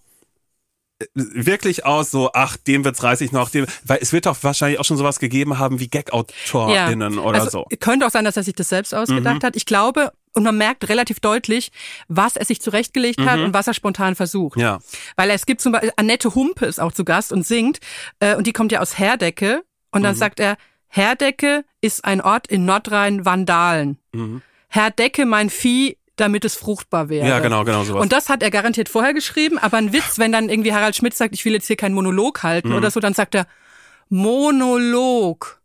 wirklich aus, so, ach, dem wird's reiß ich noch, dem, weil es wird doch wahrscheinlich auch schon sowas gegeben haben wie Gag-AutorInnen oder also, so. Könnte auch sein, dass er sich das selbst ausgedacht Mhm. hat. Ich glaube, und man merkt relativ deutlich, was er sich zurechtgelegt hat Mhm. und was er spontan versucht. Ja. Weil es gibt zum Beispiel, Annette Humpe ist auch zu Gast und singt, äh, und die kommt ja aus Herdecke, und dann Mhm. sagt er, Herdecke ist ein Ort in Nordrhein-Vandalen. Mhm. Herdecke mein Vieh, damit es fruchtbar wäre. Ja, genau, genau sowas. Und das hat er garantiert vorher geschrieben, aber ein Witz, wenn dann irgendwie Harald Schmidt sagt, ich will jetzt hier keinen Monolog halten Mhm. oder so, dann sagt er Monolog.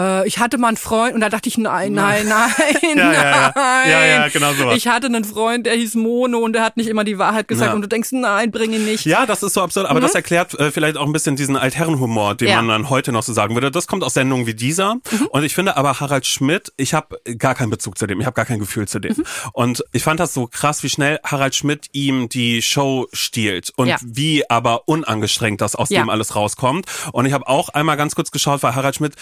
Äh, Ich hatte mal einen Freund und da dachte ich, nein, nein, nein, [LAUGHS] Ja, ja, ja. nein. Ja, ja, genau sowas. Ich hatte einen Freund, der hieß Mono und der hat nicht immer die Wahrheit gesagt und du denkst, nein, bring ihn nicht. Ja, das ist so absurd, aber Mhm. das erklärt äh, vielleicht auch ein bisschen diesen Altherrenhumor, den man dann heute noch so sagen würde. Das kommt aus Sendungen wie dieser. Mhm. Und ich finde aber Harald Schmidt, ich habe gar keinen Bezug zu dem, ich habe gar kein Gefühl zu dem. Mhm. Und ich fand das so krass, wie schnell Harald Schmidt ihm die Show stiehlt und wie aber unangestrengt das aus dem alles rauskommt. Und ich habe auch einmal ganz kurz geschaut, weil Harald Schmidt,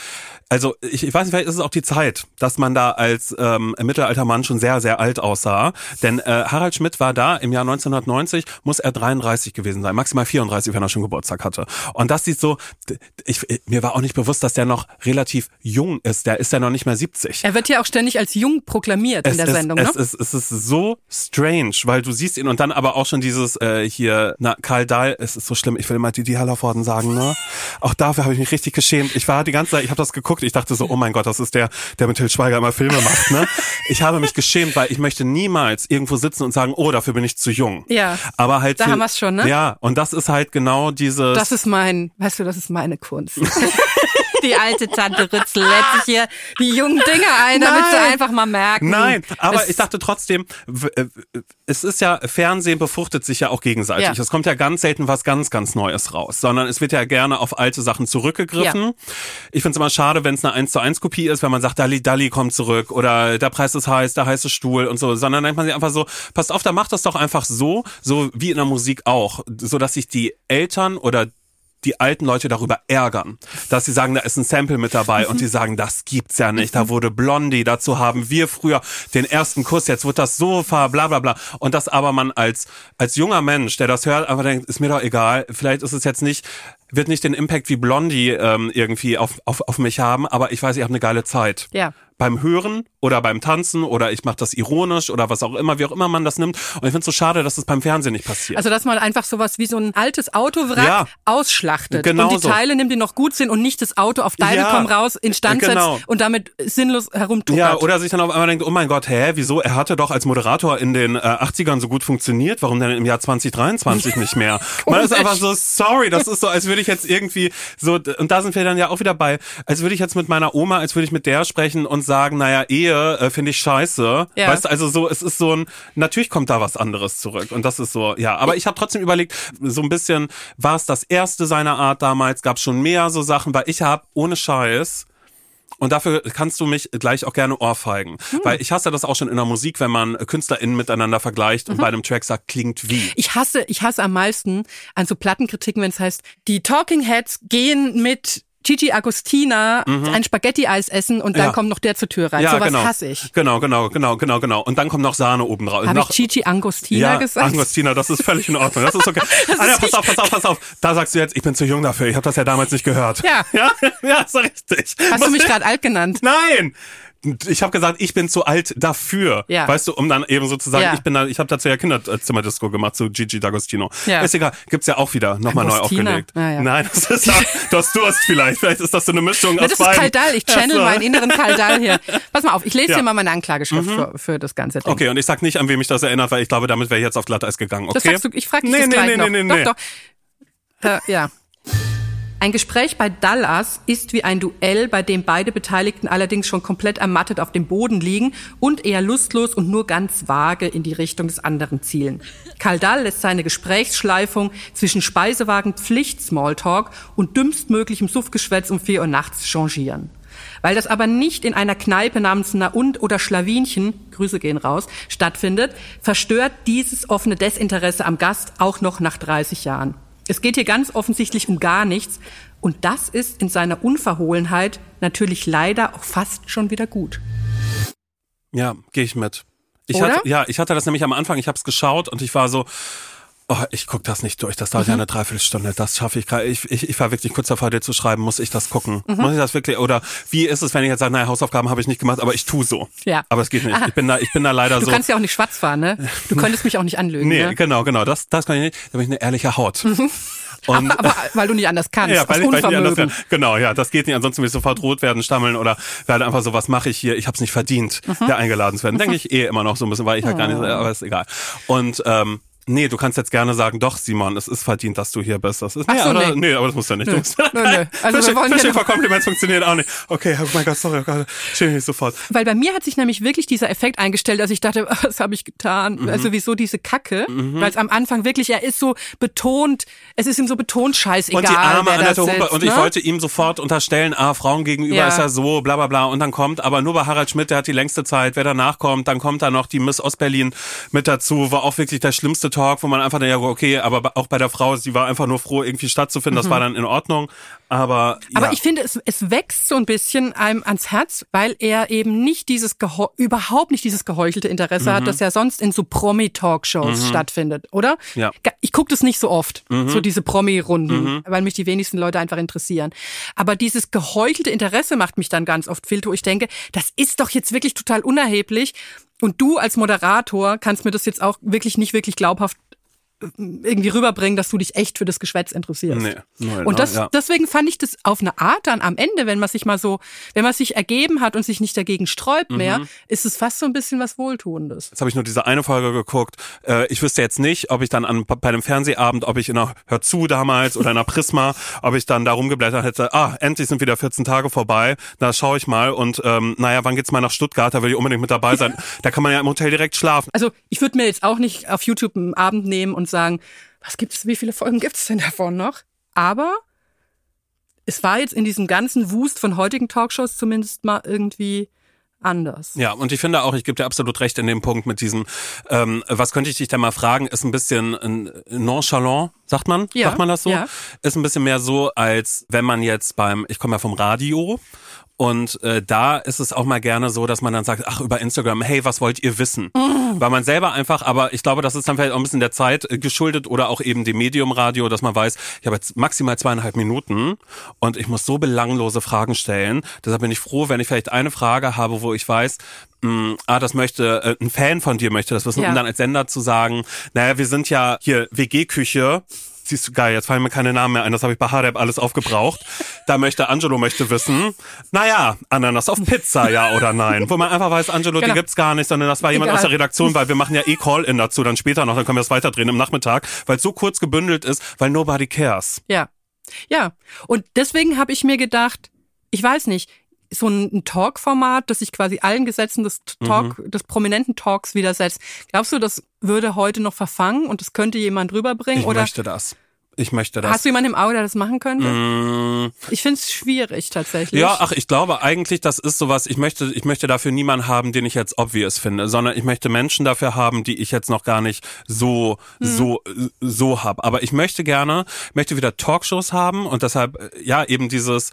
also ich, ich weiß nicht, vielleicht ist es auch die Zeit, dass man da als ähm, Mittelaltermann schon sehr, sehr alt aussah. Denn äh, Harald Schmidt war da im Jahr 1990, muss er 33 gewesen sein, maximal 34, wenn er schon Geburtstag hatte. Und das sieht so, ich, mir war auch nicht bewusst, dass der noch relativ jung ist. Der ist ja noch nicht mehr 70. Er wird ja auch ständig als jung proklamiert in der ist, Sendung, es, ne? ist, es ist so strange, weil du siehst ihn und dann aber auch schon dieses äh, hier, na, Karl Dahl, es ist so schlimm, ich will immer die, die Hallervorden sagen, ne? Auch dafür habe ich mich richtig geschämt. Ich war die ganze Zeit, ich habe das geguckt, ich dachte so, oh mein Gott, das ist der, der mit Til Schweiger immer Filme macht, ne? Ich habe mich geschämt, weil ich möchte niemals irgendwo sitzen und sagen, oh, dafür bin ich zu jung. Ja. Aber halt Da für- haben wir's schon, ne? Ja, und das ist halt genau dieses Das ist mein, weißt du, das ist meine Kunst. [LAUGHS] die alte Tante Rützel lädt sich hier die jungen Dinge ein, damit sie Nein. einfach mal merken. Nein, aber es- ich dachte trotzdem, äh, es ist ja, Fernsehen befruchtet sich ja auch gegenseitig. Ja. Es kommt ja ganz selten was ganz, ganz Neues raus, sondern es wird ja gerne auf alte Sachen zurückgegriffen. Ja. Ich finde es immer schade, wenn es eine 1 zu 1 Kopie ist, wenn man sagt, Dalli Dalli kommt zurück oder der Preis ist heiß, der heiße Stuhl und so, sondern denkt man sich einfach so, passt auf, da macht das doch einfach so, so wie in der Musik auch, so dass sich die Eltern oder die alten Leute darüber ärgern, dass sie sagen, da ist ein Sample mit dabei und [LAUGHS] die sagen, das gibt's ja nicht, da wurde Blondie, dazu haben wir früher den ersten Kuss, jetzt wird das Sofa, bla bla bla. Und das aber man als, als junger Mensch, der das hört, einfach denkt, ist mir doch egal, vielleicht ist es jetzt nicht, wird nicht den Impact wie Blondie ähm, irgendwie auf, auf, auf mich haben, aber ich weiß, ich habe eine geile Zeit. Ja. Beim Hören oder beim Tanzen oder ich mache das ironisch oder was auch immer, wie auch immer man das nimmt. Und ich finde es so schade, dass es beim Fernsehen nicht passiert. Also, dass man einfach sowas wie so ein altes Autowrack Ja. ausschlachtet Genau und die so. Teile nimmt, die noch gut sind und nicht das Auto auf Deine Ja. komm raus instand Genau. setzt und damit sinnlos herumtuckert. Ja, oder sich dann auf einmal denkt, oh mein Gott, hä, wieso? Er hatte doch als Moderator in den äh, 80ern so gut funktioniert, warum denn im Jahr 2023 nicht mehr? [LAUGHS] Man ist einfach so, sorry, das ist so, als würde ich jetzt irgendwie so, und da sind wir dann ja auch wieder bei, als würde ich jetzt mit meiner Oma, als würde ich mit der sprechen und sagen, naja, Ehe äh, finde ich scheiße. Ja. Weißt du, also so, es ist so ein, natürlich kommt da was anderes zurück und das ist so, ja, aber ich habe trotzdem überlegt, so ein bisschen, war es das erste seiner Art damals, gab schon mehr so Sachen, weil ich habe ohne Scheiß, und dafür kannst du mich gleich auch gerne ohrfeigen. Weil ich hasse das auch schon in der Musik, wenn man KünstlerInnen miteinander vergleicht und bei einem Track sagt, klingt wie. Ich hasse, ich hasse am meisten an so Plattenkritiken, wenn es heißt, die Talking Heads gehen mit Gigi Agostina ein Spaghetti-Eis essen und dann Ja. kommt noch der zur Tür rein. Sowas genau. hasse ich. Genau, genau, genau, genau, genau. Und dann kommt noch Sahne oben drauf. Habe ich Gigi Angostina ja, gesagt? Angostina, das ist völlig in Ordnung. Das ist okay. [LAUGHS] Alter, pass auf, pass auf, pass auf. Da sagst du jetzt, ich bin zu jung dafür. Ich habe das ja damals nicht gehört. Ja. [LAUGHS] Ja, ja ist richtig. Hast du mich gerade alt genannt? Nein! Ich habe gesagt, ich bin zu alt dafür. Ja. Weißt du, um dann eben so zu sagen, Ja. ich bin da, ich habe dazu ja Kinderzimmerdisco gemacht zu Gigi D'Agostino. Ja. Ist egal, gibt's ja auch wieder nochmal neu aufgelegt. Ja, ja. Nein, das ist hast Durst vielleicht. Vielleicht ist das so eine Mischung aus das ist beiden. Kaldal. Ich channel Ach so. meinen inneren Kaldal hier. Pass mal auf, ich lese dir mal meine Anklageschrift Mhm. für, für das ganze Ding. Okay, und ich sag nicht, an wem mich das erinnert, weil ich glaube, damit wäre ich jetzt auf Glatteis gegangen. Okay? Das sagst du, ich frage dich nee, das nee, gleich nee, noch. nee, nee, doch, doch. Äh, ja. Ein Gespräch bei Dallas ist wie ein Duell, bei dem beide Beteiligten allerdings schon komplett ermattet auf dem Boden liegen und eher lustlos und nur ganz vage in die Richtung des anderen zielen. Karl Dahl lässt seine Gesprächsschleifung zwischen Speisewagen Pflicht Smalltalk und dümmstmöglichem Suffgeschwätz um vier Uhr nachts changieren. Weil das aber nicht in einer Kneipe namens Na und oder Schlawinchen, Grüße gehen raus, stattfindet, verstört dieses offene Desinteresse am Gast auch noch nach 30 Jahren. Es geht hier ganz offensichtlich um gar nichts und das ist in seiner Unverhohlenheit natürlich leider auch fast schon wieder gut. Ja, gehe ich mit. Ich Oder? hatte, ja, ich hatte das nämlich am Anfang, ich habe es geschaut und ich war so, Oh, ich guck das nicht durch. Das dauert mhm. ja eine Dreiviertelstunde. Das schaffe ich gerade. Ich, ich, ich war wirklich kurz davor, dir zu schreiben. Muss ich das gucken? Mhm. Muss ich das wirklich? Oder wie ist es, wenn ich jetzt sage, naja, Hausaufgaben habe ich nicht gemacht, aber ich tu so. Ja. Aber es geht nicht. Ich bin da, ich bin da leider du so. Du kannst ja auch nicht schwarz fahren, ne? Du könntest mich auch nicht anlügen. Nee, ne? genau, genau. Das, das kann ich nicht. Da bin ich eine ehrliche Haut. Mhm. Und, [LAUGHS] aber, aber, weil du nicht anders kannst. Ja, weil, ich, weil ich nicht anders kann. Genau, ja, das geht nicht. Ansonsten will ich sofort rot werden, stammeln oder werde einfach so, was mache ich hier? Ich habe es nicht verdient, mhm. der eingeladen zu werden. Denke ich eh immer noch so ein bisschen, weil ich halt gar nicht, oh. aber ist egal. Und ähm, Nee, du kannst jetzt gerne sagen, doch, Simon, es ist verdient, dass du hier bist. Das ist, nee, so, oder, nee. nee, aber das muss ja nicht. Nö. Nö, nö. Also Fishing, wir Fishing for Compliments funktioniert auch nicht. Okay, oh mein Gott, sorry, oh Gott, schön nicht sofort. Weil bei mir hat sich nämlich wirklich dieser Effekt eingestellt, dass ich dachte, [LAUGHS] was habe ich getan? Mhm. Also wieso diese Kacke? Mhm. Weil es am Anfang wirklich, er ist so betont, es ist ihm so betont scheißegal, Und die arme Annette Humpe, und ich ne? wollte ihm sofort unterstellen, ah, Frauen gegenüber ja. ist er so, bla bla bla. Und dann kommt, aber nur bei Harald Schmidt, der hat die längste Zeit, wer danach kommt, dann kommt da noch die Miss Ostberlin mit dazu, war auch wirklich der schlimmste Talk, wo man einfach, ja, okay, aber auch bei der Frau, sie war einfach nur froh, irgendwie stattzufinden. Das mhm. war dann in Ordnung. Aber, ja. aber ich finde, es, es wächst so ein bisschen einem ans Herz, weil er eben nicht dieses überhaupt nicht dieses geheuchelte Interesse mhm. hat, das ja sonst in so Promi-Talkshows mhm. stattfindet, oder? Ja. Ich gucke das nicht so oft, mhm. so diese Promi-Runden, mhm. weil mich die wenigsten Leute einfach interessieren. Aber dieses geheuchelte Interesse macht mich dann ganz oft wo ich denke, das ist doch jetzt wirklich total unerheblich. Und du als Moderator kannst mir das jetzt auch wirklich nicht wirklich glaubhaft irgendwie rüberbringen, dass du dich echt für das Geschwätz interessierst. Nee, nein, und das, ja. deswegen fand ich das auf eine Art dann am Ende, wenn man sich mal so, wenn man sich ergeben hat und sich nicht dagegen sträubt mehr, mhm. ist es fast so ein bisschen was Wohltuendes. Jetzt habe ich nur diese eine Folge geguckt. Äh, ich wüsste jetzt nicht, ob ich dann an, bei einem Fernsehabend, ob ich in einer Hör zu damals oder in einer Prisma, [LAUGHS] ob ich dann da rumgeblättert hätte, ah, endlich sind wieder 14 Tage vorbei, da schaue ich mal und ähm, naja, wann geht's mal nach Stuttgart, da will ich unbedingt mit dabei sein. [LAUGHS] da kann man ja im Hotel direkt schlafen. Also ich würde mir jetzt auch nicht auf YouTube einen Abend nehmen und sagen, was gibt's, wie viele Folgen gibt's denn davon noch? Aber es war jetzt in diesem ganzen Wust von heutigen Talkshows zumindest mal irgendwie anders. Ja, und ich finde auch, ich gebe dir absolut recht in dem Punkt mit diesem, ähm, was könnte ich dich denn mal fragen, ist ein bisschen nonchalant, sagt man? Ja, sagt man das so? Ja. Ist ein bisschen mehr so, als wenn man jetzt beim, ich komme ja vom Radio und äh, da ist es auch mal gerne so, dass man dann sagt, ach, über Instagram, hey, was wollt ihr wissen? Mm. Weil man selber einfach, aber ich glaube, das ist dann vielleicht auch ein bisschen der Zeit äh, geschuldet oder auch eben dem Medium-Radio, dass man weiß, ich habe jetzt maximal zweieinhalb Minuten und ich muss so belanglose Fragen stellen. Deshalb bin ich froh, wenn ich vielleicht eine Frage habe, wo ich weiß, mh, mm, ah, das möchte, äh, ein Fan von dir möchte das wissen, ja. um dann als Sender zu sagen, naja, wir sind ja hier WG-Küche, siehst du, geil, jetzt fallen mir keine Namen mehr ein, das habe ich bei Harep alles aufgebraucht. Da möchte Angelo möchte wissen, naja, Ananas auf Pizza, ja oder nein. Wo man einfach weiß, Angelo, genau. die gibt's gar nicht, sondern das war jemand Egal. aus der Redaktion, weil wir machen ja eh Call-In dazu, dann später noch, dann können wir das weiterdrehen im Nachmittag, weil es so kurz gebündelt ist, weil nobody cares. Ja. Ja. Und deswegen habe ich mir gedacht, ich weiß nicht, so ein Talk-Format, das sich quasi allen Gesetzen des Talk, mhm. des prominenten Talks widersetzt. Glaubst du, das würde heute noch verfangen und das könnte jemand rüberbringen? Ich oder? möchte das. Ich möchte das. Hast du jemanden im Auge, der das machen könnte? Mm. Ich finde es schwierig tatsächlich. Ja, ach, ich glaube eigentlich, das ist sowas, ich möchte, ich möchte dafür niemanden haben, den ich jetzt obvious finde, sondern ich möchte Menschen dafür haben, die ich jetzt noch gar nicht so, hm. so, so hab. Aber ich möchte gerne, möchte wieder Talkshows haben und deshalb, ja, eben dieses,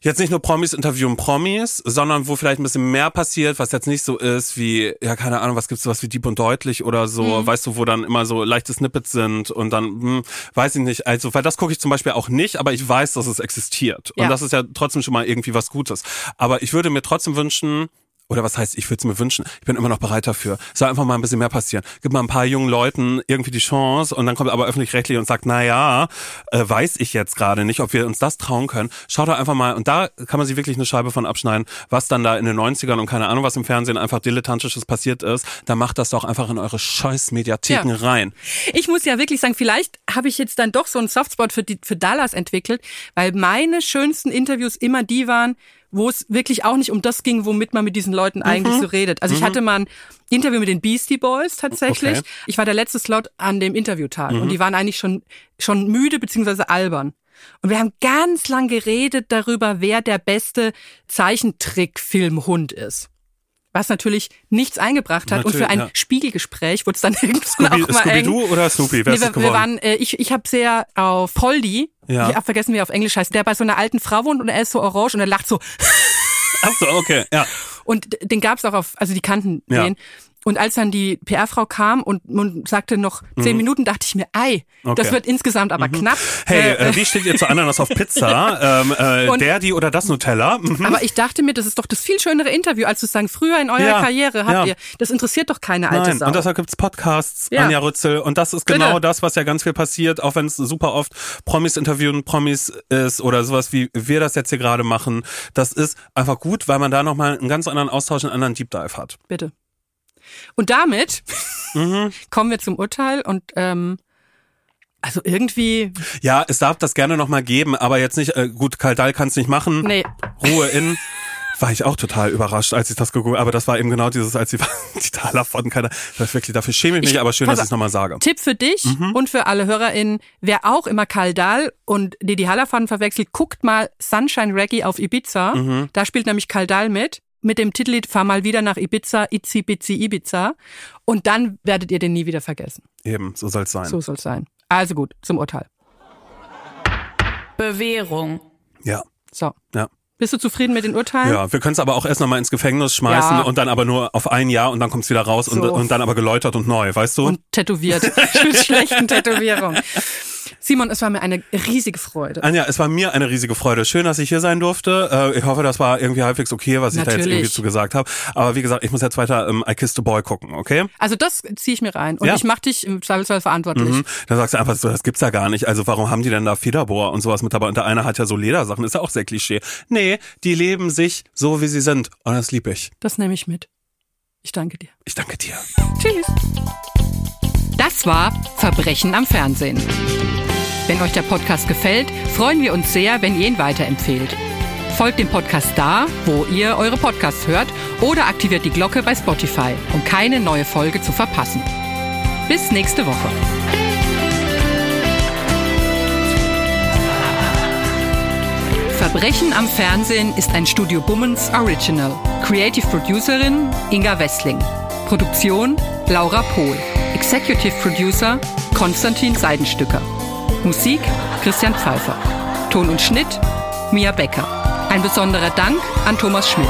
jetzt nicht nur Promis interviewen Promis, sondern wo vielleicht ein bisschen mehr passiert, was jetzt nicht so ist wie, ja, keine Ahnung, was gibt's sowas wie Deep und Deutlich oder so, mhm. weißt du, wo dann immer so leichte Snippets sind und dann, hm, weiß ich nicht, also, weil das gucke ich zum Beispiel auch nicht, aber ich weiß, dass es existiert. Ja. Und das ist ja trotzdem schon mal irgendwie was Gutes. Aber ich würde mir trotzdem wünschen, oder was heißt, ich würde es mir wünschen, ich bin immer noch bereit dafür. Soll einfach mal ein bisschen mehr passieren. Gib mal ein paar jungen Leuten irgendwie die Chance und dann kommt aber öffentlich-rechtlich und sagt, na ja, äh, weiß ich jetzt gerade nicht, ob wir uns das trauen können. Schau doch einfach mal, und da kann man sich wirklich eine Scheibe von abschneiden, was dann da in den 90ern und keine Ahnung, was im Fernsehen einfach dilettantisches passiert ist. Da macht das doch einfach in eure scheiß Mediatheken ja. rein. Ich muss ja wirklich sagen, vielleicht habe ich jetzt dann doch so einen Softspot für, die, für Dallas entwickelt, weil meine schönsten Interviews immer die waren, wo es wirklich auch nicht um das ging, womit man mit diesen Leuten eigentlich mhm. so redet. Also ich mhm. hatte mal ein Interview mit den Beastie Boys tatsächlich. Okay. Ich war der letzte Slot an dem Interviewtag mhm. und die waren eigentlich schon, schon müde beziehungsweise albern. Und wir haben ganz lang geredet darüber, wer der beste Zeichentrickfilmhund ist was natürlich nichts eingebracht hat. Natürlich, und für ein ja. Spiegelgespräch wurde es dann [LAUGHS] irgendwann Scooby, auch mal Scooby Doo oder Snoopy? Wer nee, wir, wir waren, äh, ich, ich habe sehr auf Poldi, ja. ich habe vergessen, wie er auf Englisch heißt, der bei so einer alten Frau wohnt und er ist so orange und er lacht so. Ach so, okay, ja. Und den gab's auch auf, also die kannten ja. den. Und als dann die PR-Frau kam und, und sagte noch zehn Mhm. Minuten, dachte ich mir, ei, das Okay. wird insgesamt aber knapp. Hey, Äh, äh, wie steht ihr zu Ananas auf Pizza? [LAUGHS] ähm, äh, Und- der, die oder das Nutella? Mhm. aber ich dachte mir, das ist doch das viel schönere Interview, als zu sagen, früher in eurer Ja, Karriere habt ja. ihr, das interessiert doch keine alte Nein, Sau. und deshalb gibt's Podcasts, Ja. Anja Rützel. Und das ist Bitte. genau das, was ja ganz viel passiert, auch wenn es super oft Promis interviewen, Promis ist oder sowas wie wir das jetzt hier gerade machen. Das ist einfach gut, weil man da nochmal einen ganz anderen Austausch, einen anderen Deep Dive hat. Bitte. Und damit [LAUGHS] Mhm. kommen wir zum Urteil und ähm, also irgendwie, Ja, es darf das gerne nochmal geben, aber jetzt nicht, äh, gut, Kaldal kann es nicht machen. nee, Ruhe in. War ich auch total überrascht, als ich das gegoogelt aber das war eben genau dieses, als die, [LAUGHS] die Taler von keiner, das wirklich, dafür schäme ich mich, Ich- aber schön, dass ich es nochmal sage. Tipp für dich Mhm. und für alle HörerInnen, wer auch immer Karl Dahl und Didi Hallerfaden verwechselt, guckt mal Sunshine Reggae auf Ibiza. Mhm. Da spielt nämlich Karl Dahl mit. Mit dem Titellied Fahr mal wieder nach Ibiza, Itzi Bitzi Ibiza. Und dann werdet ihr den nie wieder vergessen. Eben, so soll es sein. So soll's sein. Also gut, zum Urteil. Bewährung. Ja, So. ja. Bist du zufrieden mit den Urteilen? Ja, wir können es aber auch erst nochmal ins Gefängnis schmeißen Ja. und dann aber nur auf ein Jahr und dann kommt's wieder raus und, So. und dann aber geläutert und neu, weißt du? Und tätowiert. [LAUGHS] Mit schlechten Tätowierungen. Simon, es war mir eine riesige Freude. Anja, es war mir eine riesige Freude. Schön, dass ich hier sein durfte. Äh, Ich hoffe, das war irgendwie halbwegs okay, was ich da jetzt Natürlich. irgendwie zu gesagt habe. Aber wie gesagt, ich muss jetzt weiter ähm, I Kissed a Boy gucken, okay? Also das ziehe ich mir rein. Und Ja. ich mache dich im Zweifelsfall verantwortlich. Mhm. Dann sagst du einfach so, das gibt's ja gar nicht. Also warum haben die denn da Federbohr und sowas mit dabei? Und der eine hat ja so Ledersachen, ist ja auch sehr Klischee. Nee, die leben sich so, wie sie sind. Und das lieb ich. Das nehme ich mit. Ich danke dir. Ich danke dir. Tschüss. Das war Verbrechen am Fernsehen. Wenn euch der Podcast gefällt, freuen wir uns sehr, wenn ihr ihn weiterempfehlt. Folgt dem Podcast da, wo ihr eure Podcasts hört oder aktiviert die Glocke bei Spotify, um keine neue Folge zu verpassen. Bis nächste Woche. Verbrechen am Fernsehen ist ein Studio Bummens Original. Creative Producerin Inga Wessling. Produktion Laura Pohl. Executive Producer Konstantin Seidenstücker. Musik Christian Pfeiffer. Ton und Schnitt Mia Becker. Ein besonderer Dank an Thomas Schmidt.